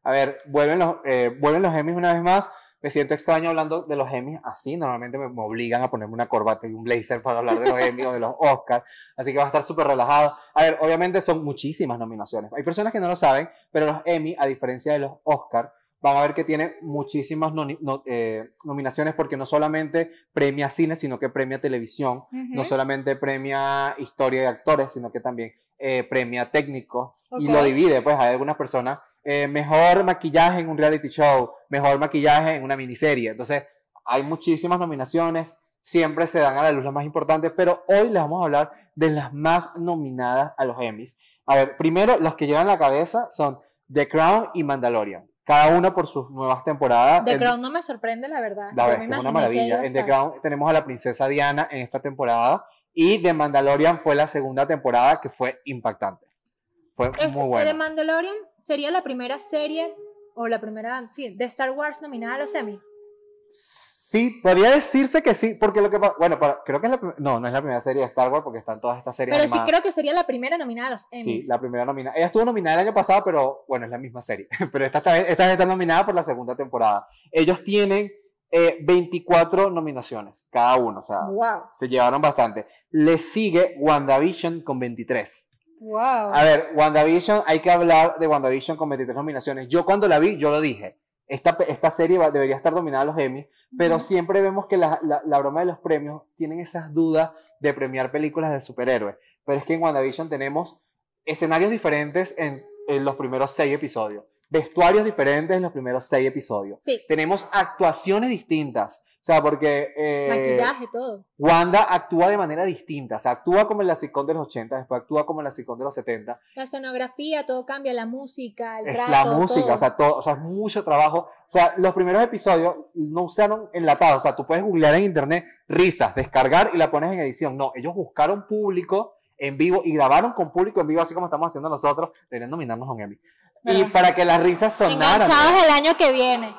A ver, vuelven los, eh, vuelven los Emmys una vez más. Me siento extraño hablando de los Emmys así. Normalmente me, me obligan a ponerme una corbata y un blazer para hablar de los Emmys o de los Oscars. Así que va a estar súper relajado. A ver, obviamente son muchísimas nominaciones. Hay personas que no lo saben, pero los Emmy, a diferencia de los Oscars, van a ver que tiene muchísimas no- eh, nominaciones porque no solamente premia cine, sino que premia televisión. No solamente premia historia de actores, sino que también eh, premia técnicos y Ok. lo divide. Pues hay algunas personas, eh, mejor maquillaje en un reality show, mejor maquillaje en una miniserie. Entonces, hay muchísimas nominaciones, siempre se dan a la luz las más importantes, pero hoy les vamos a hablar de las más nominadas a los Emmys. A ver, primero, los que llevan la cabeza son The Crown y Mandalorian. Cada uno por sus nuevas temporadas. The Crown no me sorprende, la verdad. la verdad es una maravilla. En The. Crown tenemos a la princesa Diana en esta temporada y The Mandalorian fue la segunda temporada que fue impactante. Fue Este, muy The buena. Mandalorian sería la primera serie o la primera, sí, de Star Wars nominada a los Emmy. Sí, podría decirse que sí, porque lo que bueno, para- creo que es la no, no es la primera serie de Star Wars porque están todas estas series Pero sí creo que sería la primera nominada a los Emmys. Sí, la primera nominada. Ella estuvo nominada el año pasado, pero bueno, es la misma serie. *laughs* Pero esta, esta vez, esta vez está nominada por la segunda temporada. Ellos tienen eh, 24 nominaciones, cada uno, o sea, Wow, se llevaron bastante. Le sigue WandaVision con 23. Wow. A ver, WandaVision, hay que hablar de WandaVision con 23 nominaciones. Yo cuando la vi, yo lo dije. Esta, esta serie va- debería estar dominada a los Emmy, pero Ujú. siempre vemos que la, la- la broma de los premios tienen esas dudas de premiar películas de superhéroes. Pero es que en WandaVision tenemos escenarios diferentes en, en los primeros seis episodios, vestuarios diferentes en los primeros seis episodios. Sí, Tenemos actuaciones distintas, O sea, porque eh, Maquillaje, todo. Wanda actúa de manera distinta. O sea, actúa como en la sitcom de los 80, después actúa como en la sitcom de los 70. La escenografía, todo cambia, la música, el Es la música, todo. o sea, todo, o sea, es mucho trabajo. O sea, los primeros episodios no usaron enlatados. O sea, tú puedes googlear en internet risas, descargar y la pones en edición. No, ellos buscaron público en vivo y grabaron con público en vivo, así como estamos haciendo nosotros. Deberían nominarnos a un Emmy. Y para que las risas sonaran. Enganchados el año que viene.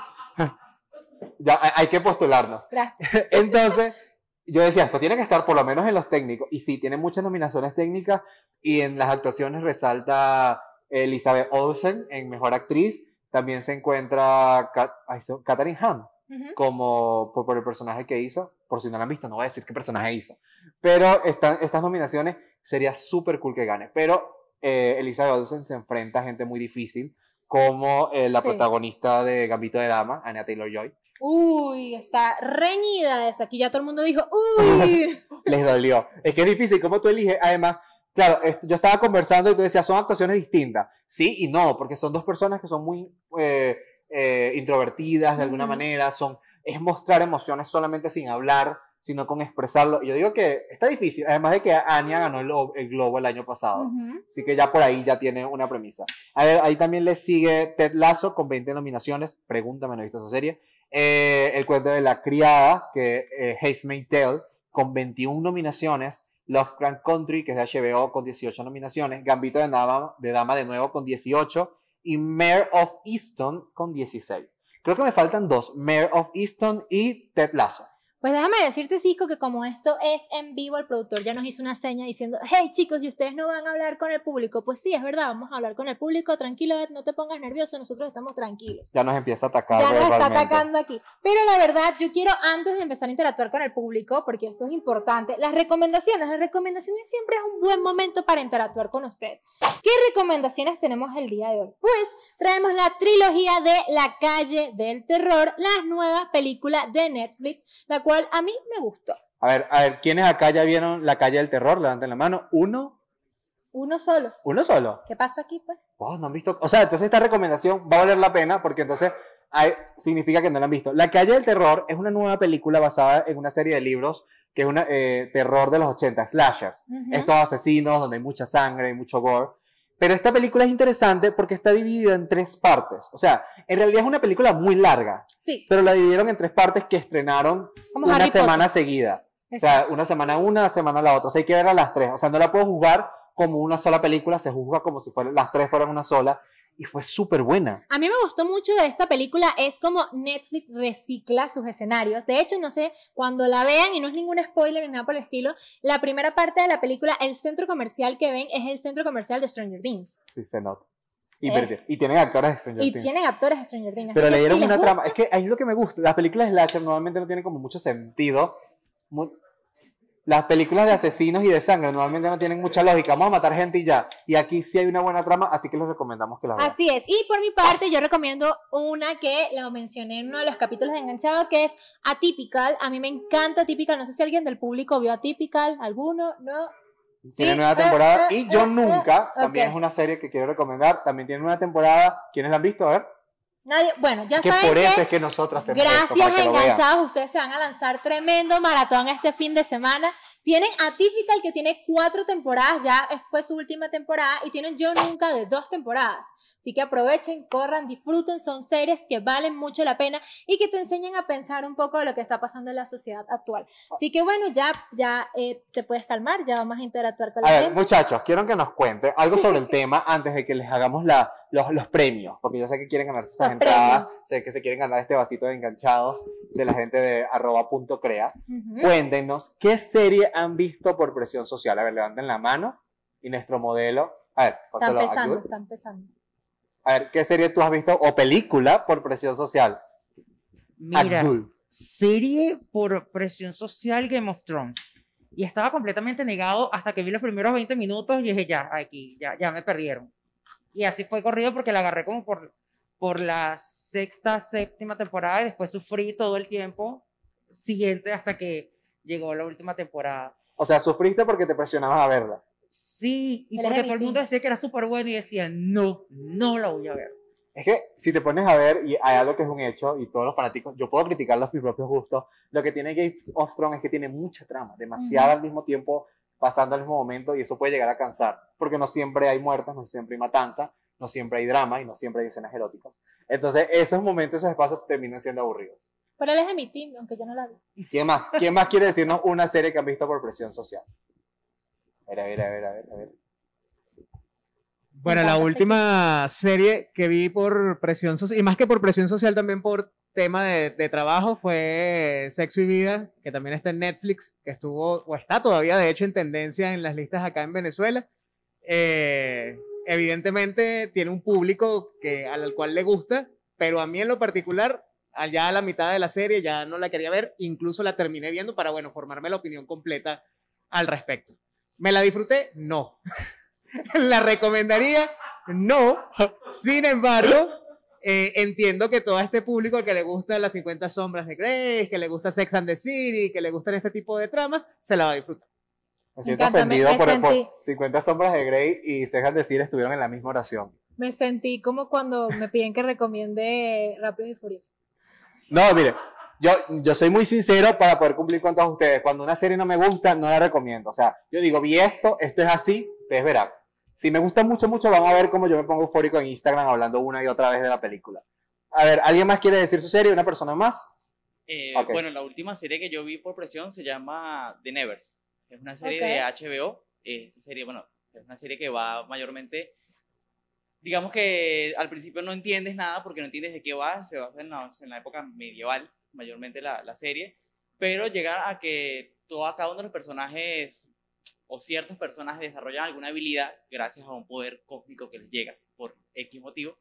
Ya hay- que postularnos. Gracias. *laughs* Entonces, yo decía, esto tiene que estar por lo menos en los técnicos. Y sí, tiene muchas nominaciones técnicas. Y en las actuaciones resalta Elizabeth Olsen en Mejor Actriz. También se encuentra Kat- Katherine Hahn Ujú. como por, por el personaje que hizo. Por si no la han visto, no voy a decir qué personaje hizo. Pero esta- estas nominaciones sería súper cool que gane. Pero eh, Elizabeth Olsen se enfrenta a gente muy difícil, como eh, la Sí. protagonista de Gambito de Dama, Anya Taylor-Joy. Uy, está reñida esa. Aquí ya todo el mundo dijo, uy. *laughs* les dolió. Es que es difícil, ¿cómo tú eliges? Además, claro, yo estaba conversando y tú decías, son actuaciones distintas. Sí y no, porque son dos personas que son muy eh, eh, introvertidas de alguna manera, son, es mostrar emociones solamente sin hablar, sino con expresarlo. Yo digo que está difícil, además de que Anya ganó el, el Globo el año pasado. Ujú. Así que ya por ahí ya tiene una premisa. A ver, ahí también le sigue Ted Lasso con 20 nominaciones. Pregúntame, no he visto esa serie. Eh, el cuento de la criada, que eh, Handmaid's Tale, con 21 nominaciones. Lovecraft Country, que es de HBO, con 18 nominaciones. Gambito de Dama, de Dama de nuevo, con 18. Y Mayor of Easton, con 16. Creo que me faltan dos. Mayor of Easton y Ted Lasso. Pues déjame decirte, Cisco, que como esto es en vivo, el productor ya nos hizo una seña diciendo, hey chicos, ¿y ustedes no van a hablar con el público? Pues sí, es verdad, vamos a hablar con el público, tranquilo, Ed, no te pongas nervioso, nosotros estamos tranquilos. Ya nos empieza a atacar. Ya nos está atacando aquí. Pero la verdad, yo quiero antes de empezar a interactuar con el público, porque esto es importante, las recomendaciones. Las recomendaciones siempre es un buen momento para interactuar con ustedes. ¿Qué recomendaciones tenemos el día de hoy? Pues traemos la trilogía de La calle del terror, la nueva película de Netflix, la cual a mí me gustó. A ver, a ver, ¿quiénes acá ya vieron La calle del terror? Levanten la mano. ¿Uno? Uno solo. ¿Uno solo? ¿Qué pasó aquí, pues? Oh, no han visto. O sea, entonces esta recomendación va a valer la pena porque entonces hay- significa que no la han visto. La calle del terror es una nueva película basada en una serie de libros que es un terror de los 80, slashers. Ujú. Estos asesinos donde hay mucha sangre y mucho gore. Pero esta película es interesante porque está dividida en tres partes. O sea, en realidad es una película muy larga, Sí, pero la dividieron en tres partes que estrenaron como una Harry semana Potter. seguida. O sea, una semana una, semana la otra. O sea, hay que ver a las tres. O sea, no la puedo juzgar como una sola película, se juzga como si fueran, las tres fueran una sola. Y fue súper buena. A mí me gustó mucho de esta película, es como Netflix recicla sus escenarios. De hecho, no sé, cuando la vean, y no es ningún spoiler ni nada por el estilo, la primera parte de la película, el centro comercial que ven es el centro comercial de Stranger Things. Sí, se nota. Y, Es- y tienen actores de Stranger Y Things. tienen actores de Stranger Things. Pero le dieron una trama. Es que ahí es lo que me gusta. Las películas de slasher normalmente no tienen como mucho sentido. Mu- Las películas de asesinos y de sangre normalmente no tienen mucha lógica. Vamos a matar gente y ya. Y aquí sí hay una buena trama, así que les recomendamos que las vean. Así es. Y por mi parte, yo recomiendo una que lo mencioné en uno de los capítulos de Enganchado, que es Atypical. A mí me encanta Atypical. No sé si alguien del público vio Atypical. ¿Alguno? ¿No? Tiene Sí, nueva eh, temporada. eh, y Yo eh, Nunca, también es una serie que quiero recomendar. También tiene una temporada. ¿Quiénes la han visto? A ver. Nadie. Bueno, ya que saben por eso que es que esto, Gracias a. Enganchados, ustedes se van a lanzar tremendo maratón este fin de semana. Tienen Atypical que tiene cuatro temporadas, ya fue su última temporada, y tienen Yo Nunca de dos temporadas. Así que aprovechen, corran, disfruten, son series que valen mucho la pena y que te enseñan a pensar un poco de lo que está pasando en la sociedad actual. Así que bueno, ya, ya eh, te puedes calmar, ya vamos a interactuar con A la ver, gente. muchachos, quiero que nos cuente algo sobre el *laughs* tema antes de que les hagamos la, los, los premios, porque yo sé que quieren ganarse esas Los entradas, sé que se quieren ganar este vasito de enganchados de la gente de arroba punto crea. Ujú. Cuéntenos, ¿qué serie han visto por presión social? A ver, levanten la mano y nuestro modelo. A ver, Está empezando, está empezando. A ver, ¿qué serie tú has visto o película por presión social? Mira, Abdul. serie por presión social Game of Thrones. Y estaba completamente negado hasta que vi los primeros 20 minutos y dije, ya, aquí, ya, ya me perdieron. Y así fue corrido porque la agarré como por, por la sexta, séptima temporada y después sufrí todo el tiempo siguiente hasta que llegó la última temporada. O sea, sufriste porque te presionabas a verla. Sí, y porque todo el mundo decía que era súper bueno y decía, no, no la voy a ver. Es que si te pones a ver, y hay algo que es un hecho, y todos los fanáticos, yo puedo criticar los mis propios gustos, lo que tiene Game of Thrones es que tiene mucha trama, demasiada al mismo tiempo, pasando al mismo momento, y eso puede llegar a cansar, porque no siempre hay muertes, no siempre hay matanza, no siempre hay drama, y no siempre hay escenas eróticas. Entonces, esos momentos, esos espacios terminan siendo aburridos. Pero él es de mi team, aunque yo no la vi. ¿Quién más? ¿Quién más quiere decirnos una serie que han visto por presión social? A ver, a ver, a ver, a ver. A ver. Bueno, la última serie que vi por presión social, y más que por presión social, también por tema de, de trabajo, fue Sexo y Vida, que también está en Netflix, que estuvo, o está todavía, de hecho, en tendencia en las listas acá en Venezuela. Eh, evidentemente tiene un público que, al cual le gusta, pero a mí en lo particular, allá a la mitad de la serie ya no la quería ver, incluso la terminé viendo para, bueno, formarme la opinión completa al respecto. ¿Me la disfruté? No. *laughs* ¿La recomendaría? No. Sin embargo, eh, entiendo que todo este público al que le gusta las 50 sombras de Grey, que le gusta Sex and the City, que le gustan este tipo de tramas, se la va a disfrutar. Me siento encanta, me- ofendido me por, por sentí- 50 sombras de Grey y se dejan decir estuvieron en la misma oración. Me sentí como cuando me piden que recomiende Rápidos y Furiosos. No, mire, yo, yo soy muy sincero para poder cumplir con todos ustedes. Cuando una serie no me gusta, no la recomiendo. O sea, yo digo, vi esto, esto es así, ustedes verán. Si me gusta mucho, mucho, van a ver cómo yo me pongo eufórico en Instagram hablando una y otra vez de la película. A ver, ¿alguien más quiere decir su serie? ¿Una persona más? Eh, Ok. Bueno, la última serie que yo vi por presión se llama The Nevers. Es una serie Ok. de HBO. Esta serie, bueno, es una serie que va mayormente. Digamos que al principio no entiendes nada porque no entiendes de qué va. Se basa en la, en la época medieval, mayormente la, la serie. Pero llega a que todo, cada uno de los personajes o ciertos personajes desarrollan alguna habilidad gracias a un poder cósmico que les llega por X motivo.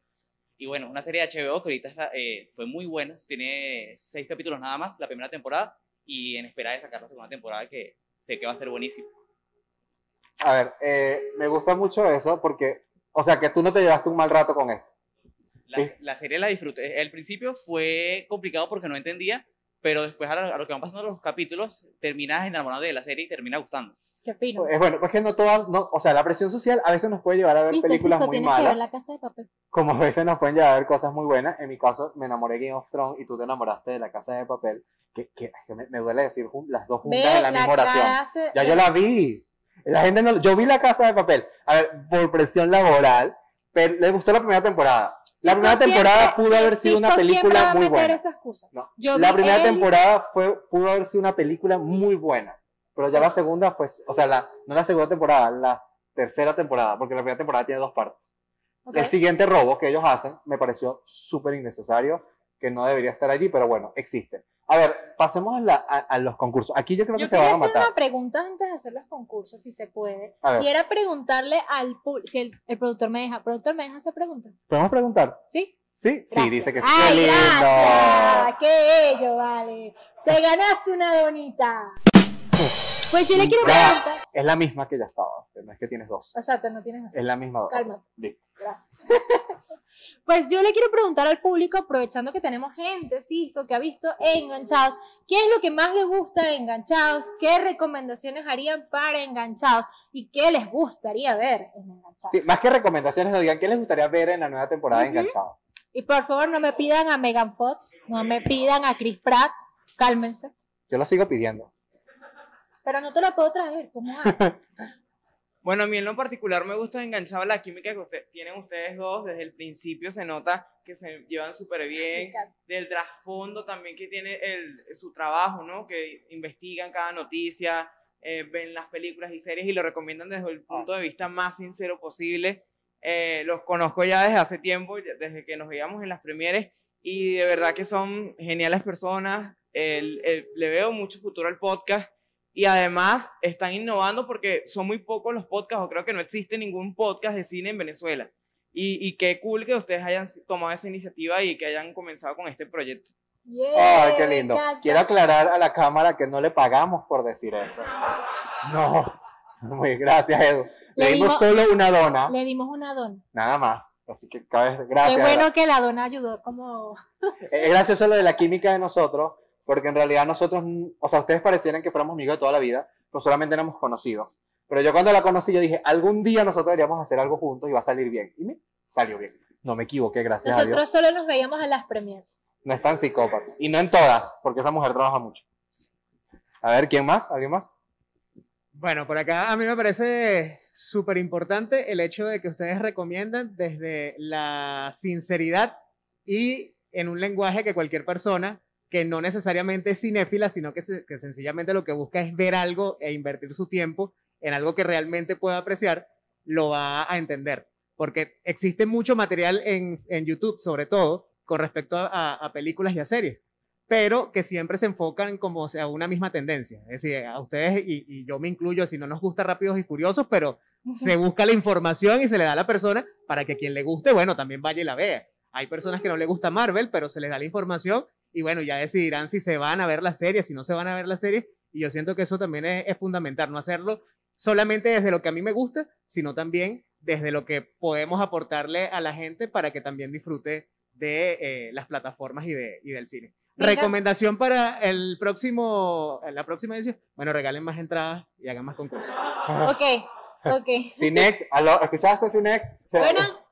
Y bueno, una serie de HBO que ahorita está, eh, fue muy buena. Tiene seis capítulos nada más, la primera temporada. Y en espera de sacar la segunda temporada, que sé que va a ser buenísimo. A ver, eh, me gusta mucho eso porque, o sea, que tú no te llevaste un mal rato con esto. La, la serie la disfruté. Al principio fue complicado porque no entendía, pero después a lo, a lo que van pasando los capítulos, terminas enamorado de la serie y termina gustando. Qué fino. Es bueno, porque no todas, no, o sea, la presión social a veces nos puede llevar a ver películas muy tienes que ver malas. la casa de papel. como a veces nos pueden llevar a ver cosas muy buenas. En mi caso, me enamoré de Game of Thrones y tú te enamoraste de La Casa de Papel. Que, que, que me, me duele decir jun- las dos juntas Ve en la misma oración. casa- Ya yo la vi. La gente no, yo vi La Casa de Papel. A ver, por presión laboral, pero le gustó la primera temporada. La primera temporada pudo haber sido una película muy buena. No, la primera temporada fue, pudo haber sido una película muy buena. Pero ya la segunda fue, o sea, la, no la segunda temporada, la tercera temporada, porque la primera temporada tiene dos partes. Ok. El siguiente robo que ellos hacen me pareció súper innecesario, que no debería estar allí, pero bueno, existe. A ver, pasemos a, la- a- a los concursos. Aquí yo creo que Yo se quería van a hacer matar. una pregunta antes de hacer los concursos, si se puede. Y era preguntarle al público, si el, el productor me deja, ¿productor me deja hacer preguntas? ¿Podemos preguntar? ¿Sí? ¿Sí? Sí, dice que sí. ¡Ay, ¡Qué lindo! ¡Qué bello, vale! ¡Te ganaste una donita! Pues yo le quiero preguntar... Es la misma que ya estaba, no es que tienes dos. O sea, tú no tienes... Es la misma. Cálmate. Listo. Gracias. *laughs* Pues yo le quiero preguntar al público, aprovechando que tenemos gente, Cisco, que ha visto Enganchados, ¿qué es lo que más les gusta de Enganchados? ¿Qué recomendaciones harían para Enganchados? ¿Y qué les gustaría ver en Enganchados? Sí, más que recomendaciones, digan qué les gustaría ver en la nueva temporada de Ujú. Enganchados. Y por favor, no me pidan a Megan Fox, no me pidan a Chris Pratt, cálmense. Yo lo sigo pidiendo. Pero no te la puedo traer, ¿cómo hago? *laughs* Bueno, a mí en lo particular me gusta enganchado la química que usted- tienen ustedes dos. Desde el principio se nota que se llevan súper bien. Del trasfondo también que tiene el, su trabajo, ¿no? Que investigan cada noticia, eh, ven las películas y series y lo recomiendan desde el punto de vista más sincero posible. Eh, los conozco ya desde hace tiempo, desde que nos veíamos en las premieres y de verdad que son geniales personas. El- el- le veo mucho futuro al podcast y además están innovando porque son muy pocos los podcasts, o creo que no existe ningún podcast de cine en Venezuela. Y, y qué cool que ustedes hayan tomado esa iniciativa y que hayan comenzado con este proyecto. Yeah, Ay, qué lindo. Quiero aclarar a la cámara que no le pagamos por decir eso. No. Muy gracias, Edu. Le, Le dimos dimos- solo una dona, Le dimos una dona. nada más. Así que cada vez, gracias. Qué de verdad. bueno que la dona ayudó como... Es gracioso lo de la química de nosotros, porque en realidad nosotros, o sea, ustedes parecieran que fuéramos amigos de toda la vida, pero solamente éramos conocidos. Pero yo cuando la conocí, yo dije, algún día nosotros deberíamos hacer algo juntos y va a salir bien. Y me salió bien. No me equivoqué, gracias a Dios. Nosotros solo nos veíamos en las premiers. No es tan psicópata. Y no en todas, porque esa mujer trabaja mucho. A ver, ¿quién más? ¿Alguien más? Bueno, por acá a mí me parece súper importante el hecho de que ustedes recomiendan desde la sinceridad y en un lenguaje que cualquier persona que no necesariamente es cinéfila, sino que, se- que sencillamente lo que busca es ver algo e invertir su tiempo en algo que realmente pueda apreciar, lo va a entender. Porque existe mucho material en, en YouTube, sobre todo, con respecto a, a- a películas y a series, pero que siempre se enfocan como sea, una misma tendencia. Es decir, a ustedes y, y yo me incluyo, si no nos gusta Rápidos y Furiosos, pero se busca la información y se le da a la persona para que quien le guste, bueno, también vaya y la vea. Hay personas que no le gusta Marvel, pero se les da la información y bueno, ya decidirán si se van a ver la serie, si no se van a ver la serie. Y yo siento que eso también es, es fundamental, no hacerlo solamente desde lo que a mí me gusta, sino también desde lo que podemos aportarle a la gente para que también disfrute de eh, las plataformas y, de, y del cine. Venga. Recomendación para el próximo, la próxima edición. Bueno, regalen más entradas y hagan más concursos. *laughs* Ok, ok. Cinex, aló, ¿escuchaste Cinex? Buenas.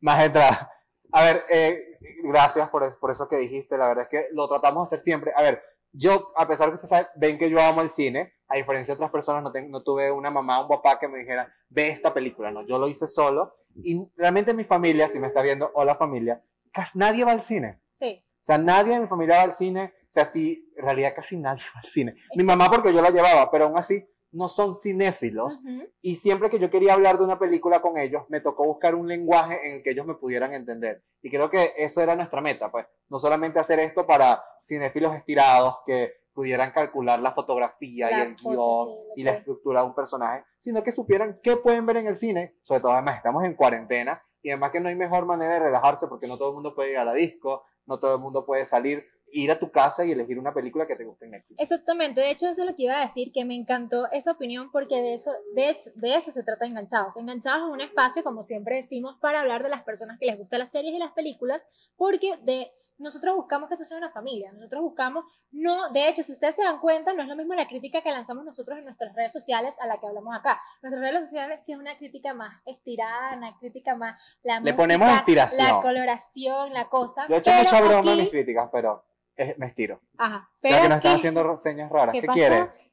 Más entrada. A ver, eh, gracias por, por eso que dijiste. La verdad es que lo tratamos de hacer siempre. A ver, yo, a pesar de que ustedes saben, ven que yo amo el cine, a diferencia de otras personas, no, ten- no tuve una mamá o un papá que me dijera, ve esta película. No, yo lo hice solo. Y realmente mi familia, si me está viendo, hola familia, casi nadie va al cine. Sí. O sea, nadie de mi familia va al cine. O sea, sí, en realidad casi nadie *laughs* va al cine. Mi mamá porque yo la llevaba, pero aún así no son cinéfilos. Y siempre que yo quería hablar de una película con ellos, me tocó buscar un lenguaje en el que ellos me pudieran entender. Y creo que eso era nuestra meta, pues. No solamente hacer esto para cinéfilos estirados que pudieran calcular la fotografía La y el guion y la estructura de un personaje, sino que supieran qué pueden ver en el cine. Sobre todo, además, estamos en cuarentena y además que no hay mejor manera de relajarse porque no todo el mundo puede ir a la disco, no todo el mundo puede salir, ir a tu casa y elegir una película que te guste en Netflix. Exactamente, de hecho eso es lo que iba a decir, que me encantó esa opinión porque de eso, de hecho, de eso se trata Enganchados. Enganchados es un espacio, como siempre decimos, para hablar de las personas que les gustan las series y las películas, porque de nosotros buscamos que eso sea una familia, nosotros buscamos, no, de hecho, si ustedes se dan cuenta, no es lo mismo la crítica que lanzamos nosotros en nuestras redes sociales a la que hablamos acá. Nuestras redes sociales sí es una crítica más estirada, una crítica más, la Le música, ponemos inspiración. la coloración, la cosa. Yo he hecho mucha broma en aquí- mis críticas, pero es- me estiro. Ajá, Ya pero que nos están aquí- haciendo señas raras. ¿Qué ¿Qué, quieres?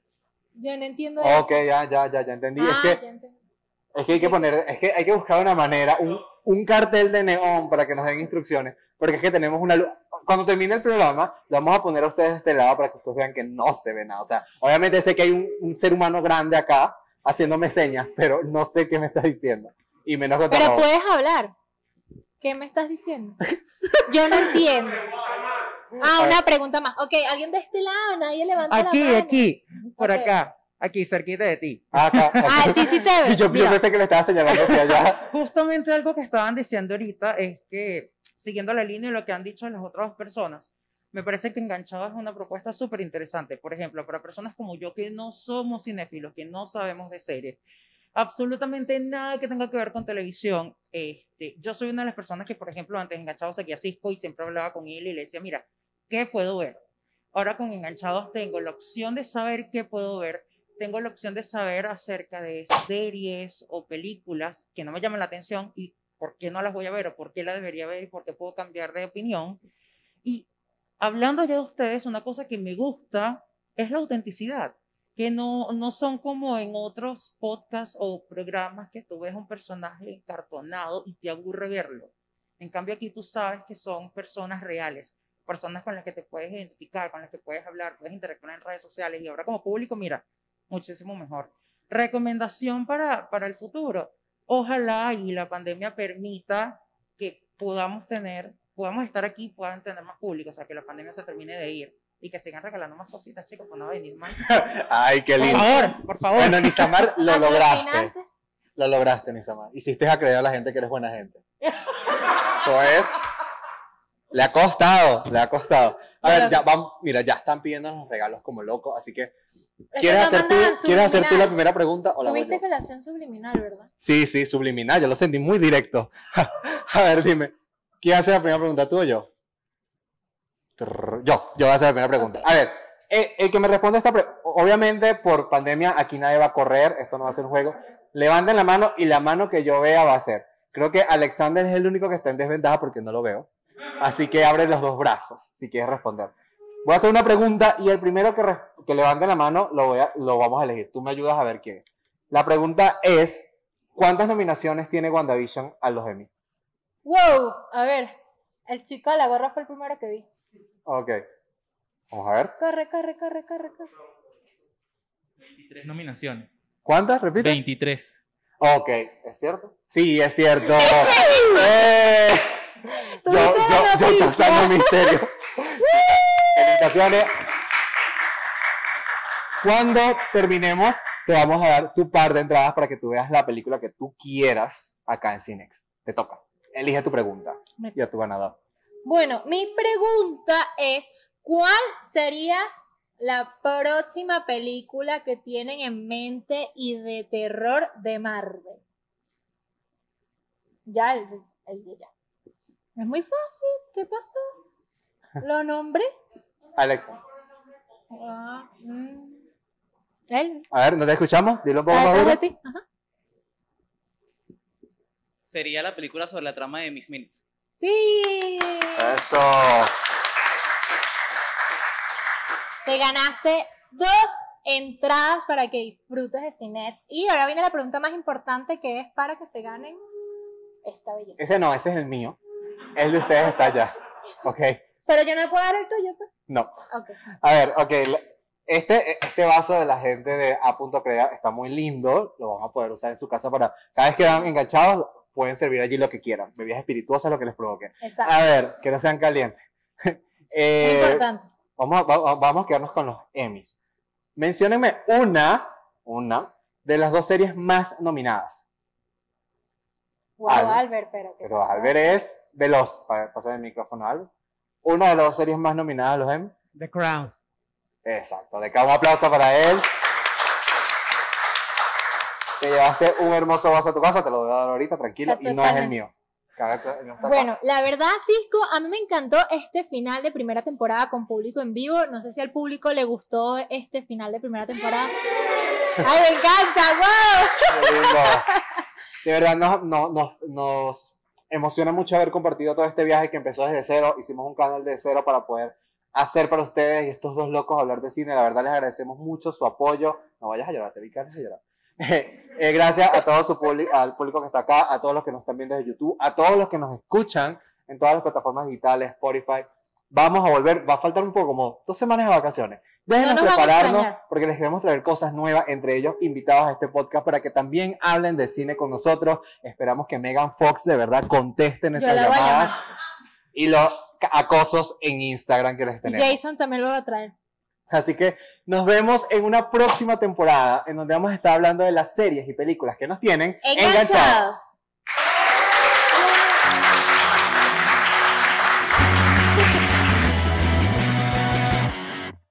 Yo no entiendo eso. Ok, ya, ya, ya, ya entendí. Ah, es, que, ya entendí. es que hay que poner, es que hay que buscar una manera, un, un cartel de neón para que nos den instrucciones, porque es que tenemos una luz. Cuando termine el programa, lo vamos a poner a ustedes de este lado para que ustedes vean que no se ve nada. O sea, obviamente sé que hay un, un ser humano grande acá haciéndome señas, pero no sé qué me está diciendo. Y menos que Pero puedes hablar. ¿Qué me estás diciendo? Yo no entiendo. *laughs* Ah, una pregunta más. Ok, alguien de este lado, nadie levanta Aquí, la mano. aquí, por Ok. acá, aquí, cerquita de ti. *laughs* Ah, acá, acá. Ah, a ti sí te Y ves. yo, yo pensé que le estaba señalando hacia allá. *laughs* Justamente algo que estaban diciendo ahorita es que, siguiendo la línea de lo que han dicho las otras personas, me parece que Enganchado es una propuesta súper interesante. Por ejemplo, para personas como yo que no somos cinéfilos, que no sabemos de series, absolutamente nada que tenga que ver con televisión. Este, yo soy una de las personas que, por ejemplo, antes Enganchados seguía a Cisco y siempre hablaba con él y le decía, mira, ¿qué puedo ver? Ahora con Enganchados tengo la opción de saber qué puedo ver, tengo la opción de saber acerca de series o películas que no me llaman la atención y por qué no las voy a ver o por qué las debería ver y por qué puedo cambiar de opinión. Y hablando ya de ustedes, una cosa que me gusta es la autenticidad, que no, no son como en otros podcasts o programas que tú ves un personaje encartonado y te aburre verlo. En cambio aquí tú sabes que son personas reales, personas con las que te puedes identificar, con las que puedes hablar, puedes interactuar en redes sociales y ahora como público, mira, muchísimo mejor. Recomendación para, para el futuro. Ojalá y la pandemia permita que podamos tener, podamos estar aquí, puedan tener más público, o sea, que la pandemia se termine de ir y que sigan regalando más cositas, chicos, pues no va a venir mal. *laughs* Ay, qué Por lindo. favor, por favor. Bueno, Nisamar, lo lograste. Lo lograste, Nisamar. Hiciste a creer a la gente que eres buena gente. *laughs* Eso es. Le ha costado, le ha costado. A ver, ya vamos, mira, ya están pidiendo los regalos como locos, así que Es ¿quieres hacer, tú, ¿quieres hacer tú la primera pregunta o la Tuviste yo? que la hacían subliminal, ¿verdad? Sí, sí, subliminal, yo lo sentí muy directo. *laughs* a ver, dime, ¿quién hace la primera pregunta, tú o yo? Yo, yo voy a hacer la primera pregunta. A ver, eh, el que me responde esta pregunta, obviamente por pandemia aquí nadie va a correr, esto no va a ser un juego. Levanten la mano y la mano que yo vea va a ser. Creo que Alexander es el único que está en desventaja porque no lo veo. Así que abre los dos brazos si quieres responder. Voy a hacer una pregunta y el primero que, que levante la mano lo, voy a- lo vamos a elegir. Tú me ayudas a ver quién. La pregunta es, ¿cuántas nominaciones tiene WandaVision a los Emmy? Wow, a ver, el chico de la gorra fue el primero que vi. Ok. Vamos a ver. Corre, corre, corre, corre, corre. 23 nominaciones. ¿Cuántas? Repite. 23. Ok, ¿es cierto? Sí, es cierto. *laughs* ¡Eh! *laughs* Yo, yo, yo misterio. *laughs* Felicitaciones. Cuando terminemos, te vamos a dar tu par de entradas para que tú veas la película que tú quieras acá en Cinex. Te toca. Elige tu pregunta y a tu ganador. Bueno, mi pregunta es, ¿cuál sería la próxima película que tienen en mente y de terror de Marvel? Ya, el, el de ya. Es muy fácil, ¿qué pasó? ¿Lo nombré? Alexa. Ah, mm. Él. A ver, ¿no te escuchamos? Dilo un poco más. Sería la película sobre la trama de Miss Minutes. Sí. Eso. Te ganaste dos entradas para que disfrutes de Cinex. Y ahora viene la pregunta más importante que es para que se ganen esta belleza. Ese no, ese es el mío. El de ustedes está allá. Ok. Pero yo no puedo dar el tuyo, pues. No. Ok. A ver, ok. Este, este vaso de la gente de A.Crea está muy lindo. Lo van a poder usar en su casa para. Cada vez que van enganchados, pueden servir allí lo que quieran. Bebidas espirituosas, lo que les provoque. Exacto. A ver, que no sean calientes. *laughs* Eh, Muy importante. vamos, a- va- vamos a quedarnos con los Emmys. Menciónenme una, una de las dos series más nominadas. Wow, Albert. Albert, pero. ¿qué Pero pasó? Albert es veloz. Para pasar el micrófono a Albert. Una de las dos series más nominadas a los Emmy. The Crown. Exacto, de cada un aplauso para él. Te llevaste un hermoso vaso a tu casa, te lo voy a dar ahorita, tranquilo, y no es el mío. Bueno, la verdad, Cisco, a mí me encantó este final de primera temporada con público en vivo. No sé si al público le gustó este final de primera temporada. *laughs* ¡Ay, me encanta! ¡Wow! De verdad, nos, nos, nos, nos emociona mucho haber compartido todo este viaje que empezó desde cero. Hicimos un canal de cero para poder hacer para ustedes y estos dos locos hablar de cine. La verdad, les agradecemos mucho su apoyo. No vayas a llorar, te vi que a llorar. *laughs* Eh, gracias a todo su publi- al público que está acá, a todos los que nos están viendo desde YouTube, a todos los que nos escuchan en todas las plataformas digitales, Spotify. Vamos a volver, va a faltar un poco, como dos semanas de vacaciones. Déjenos No prepararnos porque les queremos traer cosas nuevas, entre ellos invitados a este podcast para que también hablen de cine con nosotros. Esperamos que Megan Fox de verdad conteste Yo nuestras la voy a llamadas llamar. y los acosos en Instagram que les tenemos. Jason también lo va a traer. Así que nos vemos en una próxima temporada en donde vamos a estar hablando de las series y películas que nos tienen Enganchados.